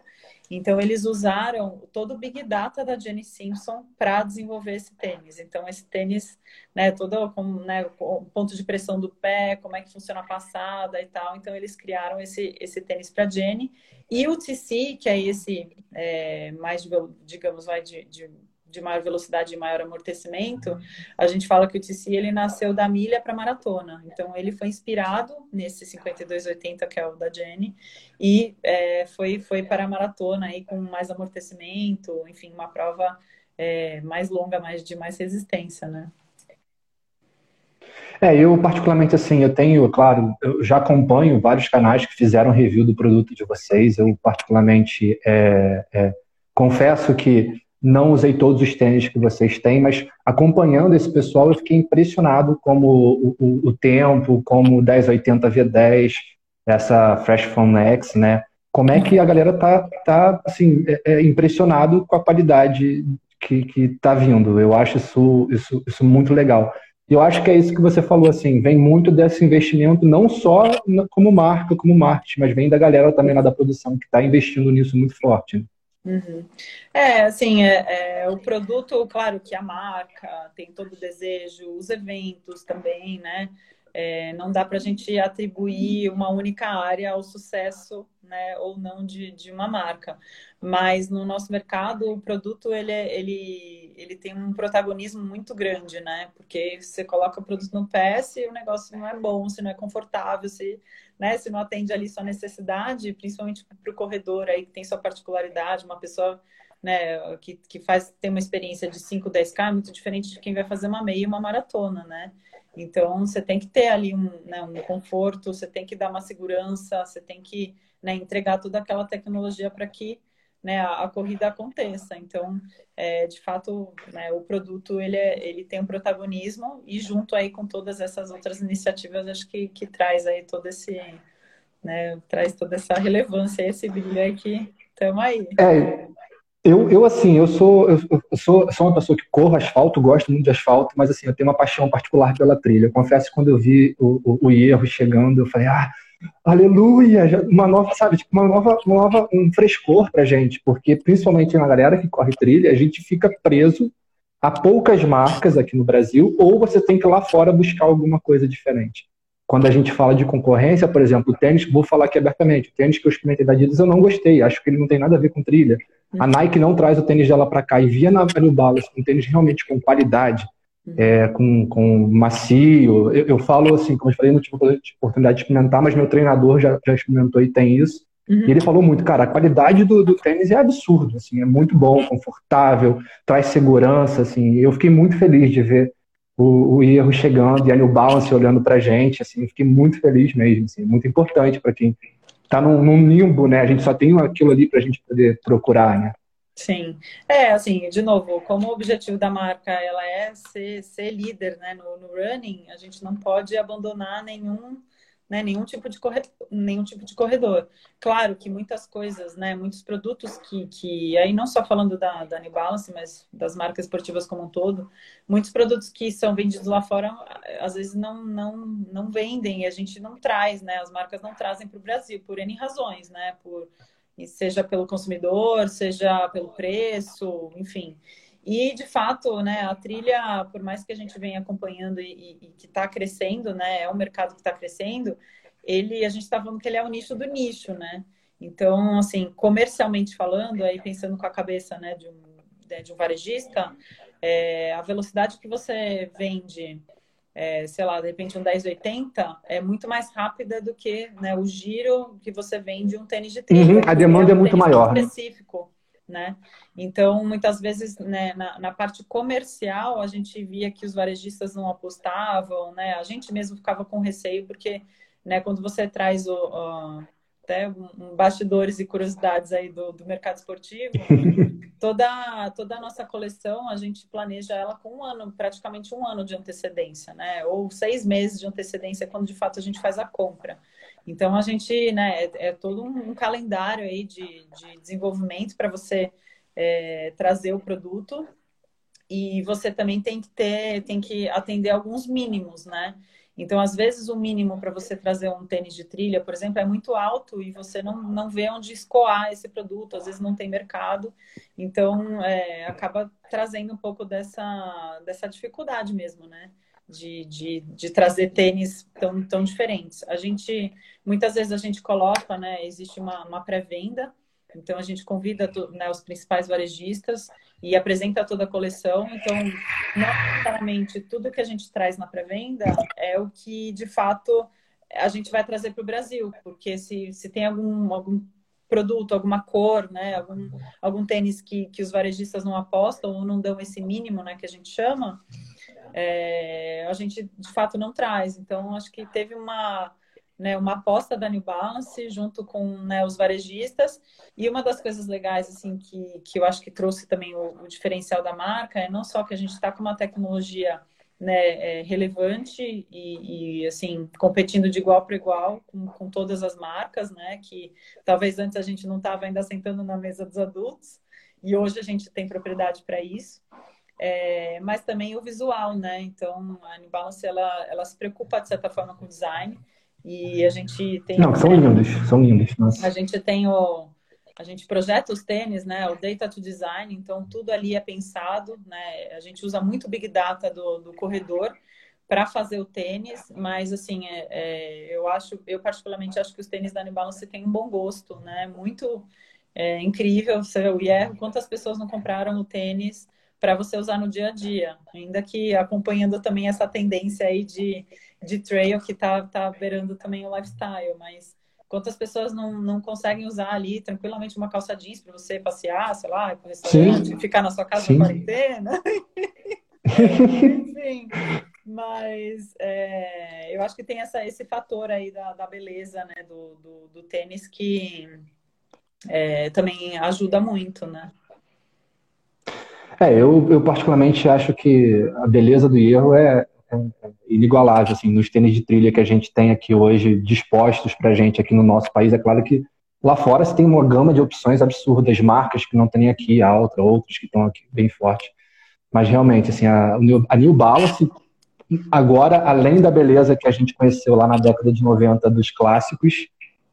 Então, eles usaram todo o Big Data da Jenny Simpson para desenvolver esse tênis. Então, esse tênis, né, todo com, né, o ponto de pressão do pé, como é que funciona a passada e tal. Então, eles criaram esse, esse tênis para Jenny. E o TC, que é esse é, mais, digamos, vai de, de de maior velocidade e maior amortecimento, a gente fala que o TC ele nasceu da milha para maratona. Então ele foi inspirado nesse 5280 que é o da Jenny e é, foi foi para a maratona aí com mais amortecimento, enfim, uma prova é, mais longa, mais de mais resistência, né? É, eu particularmente assim, eu tenho, claro, eu já acompanho vários canais que fizeram review do produto de vocês. Eu particularmente é, é, confesso que não usei todos os tênis que vocês têm, mas acompanhando esse pessoal, eu fiquei impressionado como o, o, o tempo, como o 1080 V10, essa Fresh Foam X, né? Como é que a galera tá, tá assim, é, é impressionado com a qualidade que, que tá vindo. Eu acho isso, isso, isso muito legal. E eu acho que é isso que você falou, assim, vem muito desse investimento, não só como marca, como marketing, mas vem da galera também lá da produção, que está investindo nisso muito forte. Uhum. É, assim, é, é, o produto, claro que a marca tem todo o desejo, os eventos também, né? É, não dá para a gente atribuir uma única área ao sucesso né, ou não de, de uma marca. Mas no nosso mercado, o produto ele, é, ele, ele tem um protagonismo muito grande, né? Porque você coloca o produto no pé, se o negócio não é bom, se não é confortável, se, né, se não atende ali sua necessidade, principalmente para o corredor aí que tem sua particularidade, uma pessoa né, que, que faz tem uma experiência de 5, 10K, muito diferente de quem vai fazer uma meia e uma maratona, né? Então, você tem que ter ali um, né, um conforto, você tem que dar uma segurança, você tem que né, entregar toda aquela tecnologia para que né, a, a, corrida aconteça. Então, é, de fato, né, o produto ele, é, ele tem um protagonismo e junto aí com todas essas outras iniciativas, acho que, que traz aí todo esse, né, traz toda essa relevância, esse brilho aí que estamos aí. É, Eu, eu assim, eu sou, eu, sou, sou uma pessoa que corro asfalto, gosto muito de asfalto, mas assim, eu tenho uma paixão particular pela trilha. Eu confesso que quando eu vi o, o, o erro chegando, eu falei, ah, aleluia, uma nova, sabe, tipo, uma nova, uma nova, um frescor pra gente, porque principalmente na galera que corre trilha, a gente fica preso a poucas marcas aqui no Brasil, ou você tem que ir lá fora buscar alguma coisa diferente. Quando a gente fala de concorrência, por exemplo, o tênis, vou falar aqui abertamente, o tênis que eu experimentei da Adidas eu não gostei, acho que ele não tem nada a ver com trilha. A uhum. Nike não traz o tênis dela para cá e via na New Balance um tênis realmente com qualidade, uhum. é, com, com macio. Eu, eu, falo assim, como eu falei, não tive oportunidade de experimentar, mas meu treinador já, já experimentou e tem isso. Uhum. E ele falou muito, cara, a qualidade do, do tênis é absurdo, assim, é muito bom, confortável, traz segurança, assim. Eu fiquei muito feliz de ver o, o erro chegando e a New Balance olhando para a gente, assim, fiquei muito feliz mesmo, assim, muito importante para quem está num, num, limbo, né? A gente só tem aquilo ali para a gente poder procurar, né? Sim, é assim, de novo, como o objetivo da marca ela é ser, ser líder, né, no, no running, a gente não pode abandonar nenhum né, nenhum tipo de corredor, nenhum tipo de corredor. Claro que muitas coisas, né, muitos produtos que, que aí não só falando da, da New Balance, mas das marcas esportivas como um todo, muitos produtos que são vendidos lá fora às vezes não não não vendem e a gente não traz, né, as marcas não trazem para o Brasil por N razões, né, por seja pelo consumidor, seja pelo preço, enfim. E, de fato, né, a trilha, por mais que a gente venha acompanhando e, e que está crescendo, né, é um mercado que está crescendo, ele, a gente está falando que ele é o nicho do nicho, né? Então, assim, comercialmente falando, aí pensando com a cabeça né, de, um, né, de um varejista, é, a velocidade que você vende, é, sei lá, de repente um 1080, é muito mais rápida do que né, o giro que você vende um tênis de trilha. Uhum, a demanda é, um é muito maior. Né? Específico né? Então, muitas vezes, né, na, na, parte comercial, a gente via que os varejistas não apostavam, né? A gente mesmo ficava com receio, porque, né, quando você traz o, o até um, bastidores e curiosidades aí do, do mercado esportivo, toda, toda a nossa coleção, a gente planeja ela com um ano, praticamente um ano de antecedência, né? Ou seis meses de antecedência, quando de fato a gente faz a compra. Então a gente, né, é, é todo um, calendário aí de, de desenvolvimento para você é, trazer o produto e você também tem que ter, tem que atender alguns mínimos, né? Então, às vezes, o mínimo para você trazer um tênis de trilha, por exemplo, é muito alto e você não, não vê onde escoar esse produto, às vezes não tem mercado. Então, é, acaba trazendo um pouco dessa, dessa dificuldade mesmo, né? De, de, de trazer tênis tão, tão diferentes. A gente, muitas vezes a gente coloca, né, existe uma, uma pré-venda, então a gente convida né, os principais varejistas e apresenta toda a coleção. Então, não necessariamente tudo que a gente traz na pré-venda é o que de fato a gente vai trazer para o Brasil, porque se, se tem algum, algum produto, alguma cor, né, algum, algum tênis que, que os varejistas não apostam ou não dão esse mínimo, né, que a gente chama, é, a gente de fato não traz. Então, acho que teve uma, né, uma aposta da New Balance junto com né, os varejistas. E uma das coisas legais assim que, que eu acho que trouxe também o, o diferencial da marca é não só que a gente está com uma tecnologia né, é, relevante e, e, assim competindo de igual para igual com, com todas as marcas, né? Que talvez antes a gente não estava ainda sentando na mesa dos adultos e hoje a gente tem propriedade para isso é, mas também o visual, né? Então, a New Balance, ela, ela se preocupa, de certa forma, com o design. E a gente tem... Não, são lindos, são lindos. Nossa. A gente tem o... A gente projeta os tênis, né? O Data to Design, então tudo ali é pensado, né? A gente usa muito Big Data do, do corredor para fazer o tênis, mas assim, é, é, eu acho, eu particularmente acho que os tênis da New Balance têm um bom gosto, né? Muito é, incrível. Eu erro quantas pessoas não compraram o tênis para você usar no dia a dia, ainda que acompanhando também essa tendência aí de, de trail que está tá beirando também o lifestyle, mas quantas pessoas não, não conseguem usar ali tranquilamente uma calça jeans para você passear, sei lá, para restaurante, Sim. ficar na sua casa Sim. na quarentena. Enfim, mas é, eu acho que tem essa, esse fator aí da, da beleza né, do, do, do tênis que é, também ajuda muito, né? É, eu, eu particularmente acho que a beleza do erro é, é inigualável, assim, nos tênis de trilha que a gente tem aqui hoje dispostos para a gente aqui no nosso país. É claro que Lá fora você tem uma gama de opções absurdas, marcas que não tem aqui, a outra, outros que estão aqui bem fortes. Mas realmente, assim, a, a New Balance, agora, além da beleza que a gente conheceu lá na década de 90 dos clássicos,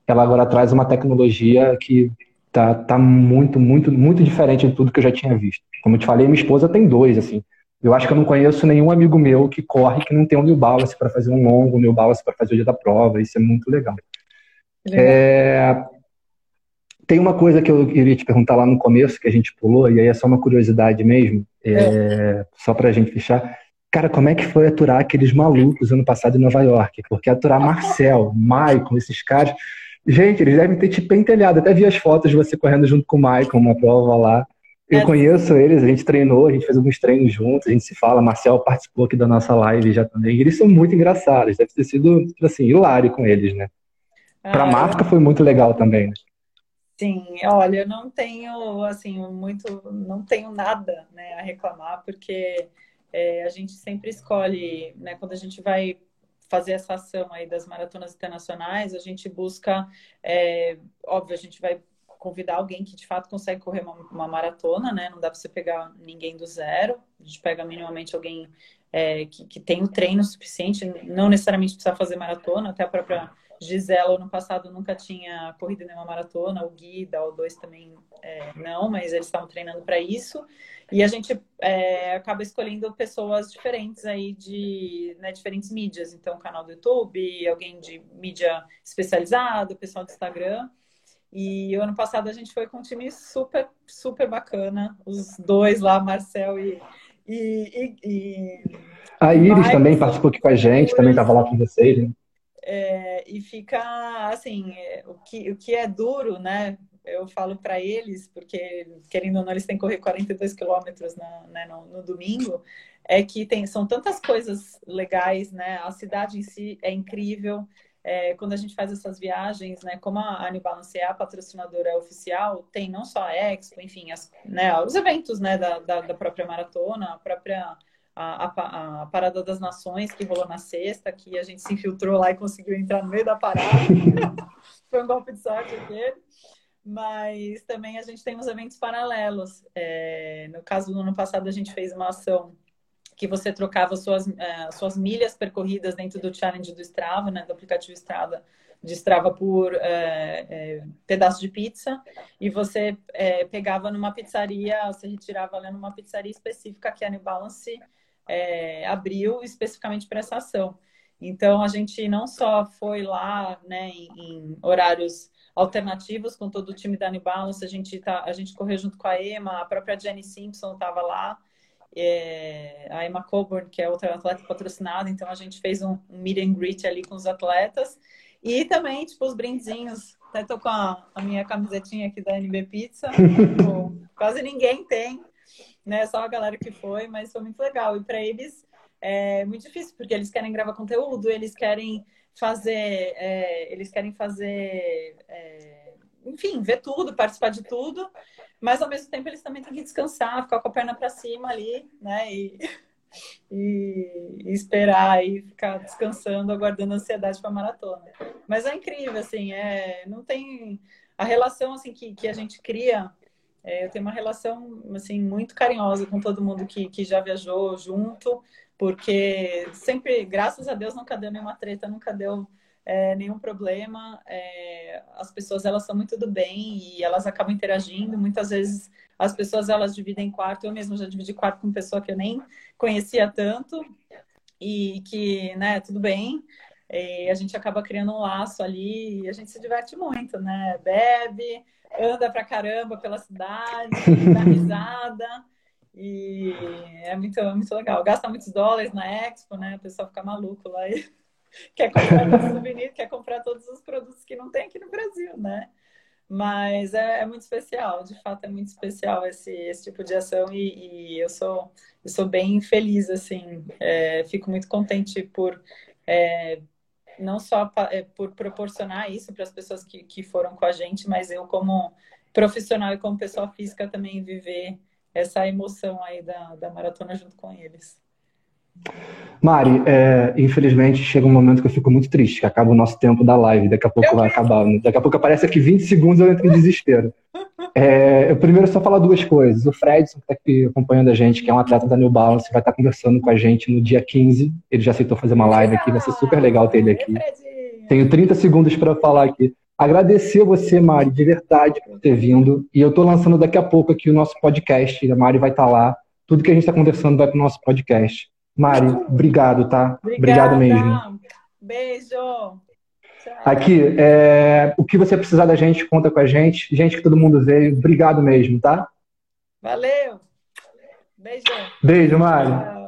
ela agora traz uma tecnologia que tá, tá muito, muito, muito diferente de tudo que eu já tinha visto. Como eu te falei, minha esposa tem dois, assim. Eu acho que eu não conheço nenhum amigo meu que corre que não tem um New Balance para fazer um longo, um New Balance para fazer o dia da prova. Isso é muito legal. legal. É... Tem uma coisa que eu queria te perguntar lá no começo, que a gente pulou, e aí é só uma curiosidade mesmo, é... É... só para a gente fechar. Cara, como é que foi aturar aqueles malucos ano passado em Nova York? Porque aturar Marcel, Maicon, esses caras. Gente, eles devem ter te pentelhado. Até vi as fotos de você correndo junto com o Maicon, uma prova lá. Eu é. conheço eles, a gente treinou, a gente fez alguns treinos juntos, a gente se fala. Marcel participou aqui da nossa live já também. E eles são muito engraçados, deve ter sido, tipo assim, hilário com eles, né? Para a ah, marca foi muito legal também, né? Sim, olha, eu não tenho, assim, muito, não tenho nada né, a reclamar, porque é, a gente sempre escolhe, né, quando a gente vai fazer essa ação aí das maratonas internacionais, a gente busca, é, óbvio, a gente vai convidar alguém que de fato consegue correr uma, uma, maratona, né? Não dá para você pegar ninguém do zero. A gente pega minimamente alguém é, que, que tem o treino suficiente, não necessariamente precisa fazer maratona, até a própria Gisela, no passado, nunca tinha corrido nenhuma maratona, o Gui da O2 também é, não, mas eles estavam treinando para isso. E a gente é, acaba escolhendo pessoas diferentes aí de né, diferentes mídias. Então, canal do YouTube, alguém de mídia especializada, pessoal do Instagram. E o ano passado a gente foi com um time super, super bacana. Os dois lá, Marcel e. e, e, a Iris também participou aqui com a gente, também estava lá com vocês, né? É, e fica assim, é, o que, o que é duro, né? Eu falo para eles, porque querendo ou não, eles têm que correr 42 quilômetros né, no, no domingo, é que tem, são tantas coisas legais, né? A cidade em si é incrível é, quando a gente faz essas viagens, né, como a New Balance é a patrocinadora oficial, tem não só a Expo, enfim, as, né, os eventos né, da, da, da, própria maratona, a própria a, a, a, Parada das Nações, que rolou na sexta, que a gente se infiltrou lá e conseguiu entrar no meio da parada. Foi um golpe de sorte aquele. Mas também a gente tem uns eventos paralelos. É, no caso do ano passado, a gente fez uma ação que você trocava suas, uh, suas milhas percorridas dentro do challenge do Strava, né, do aplicativo Strava, de Strava por uh, uh, pedaço de pizza, e você pegava numa pizzaria, você retirava ali numa pizzaria específica que a New Balance abriu especificamente para essa ação. Então, a gente não só foi lá né, em, em horários alternativos com todo o time da New Balance, a gente, tá, a gente correu junto com a Emma, a própria Jenny Simpson estava lá, é, a Emma Coburn, que é outra atleta patrocinada, então a gente fez um, um meet and greet ali com os atletas. E também, tipo, os brindezinhos. Até tô com a, a minha camisetinha aqui da NB Pizza. tipo, quase ninguém tem, né? Só a galera que foi, mas foi muito legal. E para eles é muito difícil, porque eles querem gravar conteúdo, eles querem fazer, é, eles querem fazer, é, enfim, ver tudo, participar de tudo. Mas ao mesmo tempo eles também têm que descansar, ficar com a perna para cima ali, né? E, e, esperar e ficar descansando, aguardando a ansiedade para a maratona. Mas é incrível, assim, é, não tem a relação assim que, que a gente cria. É, eu tenho uma relação assim muito carinhosa com todo mundo que, que já viajou junto, porque sempre, graças a Deus, nunca deu nenhuma treta, nunca deu é, nenhum problema. É, as pessoas elas são muito do bem e elas acabam interagindo. Muitas vezes as pessoas elas dividem quarto. Eu mesmo já dividi quarto com pessoa que eu nem conhecia tanto e que, né, tudo bem. E a gente acaba criando um laço ali e a gente se diverte muito, né? Bebe, anda pra caramba pela cidade, dá risada. E é muito, muito legal. Gasta muitos dólares na Expo, né? O pessoal fica maluco lá. E quer comprar souvenir, quer comprar todos os produtos que não tem aqui no Brasil, né? Mas é, é muito especial, de fato é muito especial esse, esse tipo de ação e, e eu sou eu sou bem feliz assim, é, fico muito contente por é, não só é, por proporcionar isso para as pessoas que, que foram com a gente, mas eu como profissional e como pessoa física também viver essa emoção aí da, da maratona junto com eles. Mari, é, infelizmente chega um momento que eu fico muito triste, que acaba o nosso tempo da live, daqui a pouco eu vai acabar. Né? Daqui a pouco aparece aqui 20 segundos eu entro em desespero. É, eu primeiro só falar duas coisas. O Fredson, que está aqui acompanhando a gente, que é um atleta da New Balance, vai estar conversando com a gente no dia 15. Ele já aceitou fazer uma live aqui, vai ser super legal ter ele aqui. Tenho 30 segundos para falar aqui. Agradecer você, Mari, de verdade, por ter vindo. E eu estou lançando daqui a pouco aqui o nosso podcast. A Mari vai estar lá. Tudo que a gente está conversando vai para o nosso podcast. Mari, obrigado, tá? Obrigado mesmo. Beijo. Tchau. Aqui, é, o que você precisar da gente, conta com a gente. Gente que todo mundo veio, obrigado mesmo, tá? Valeu. Beijo. Beijo, Mari. Tchau.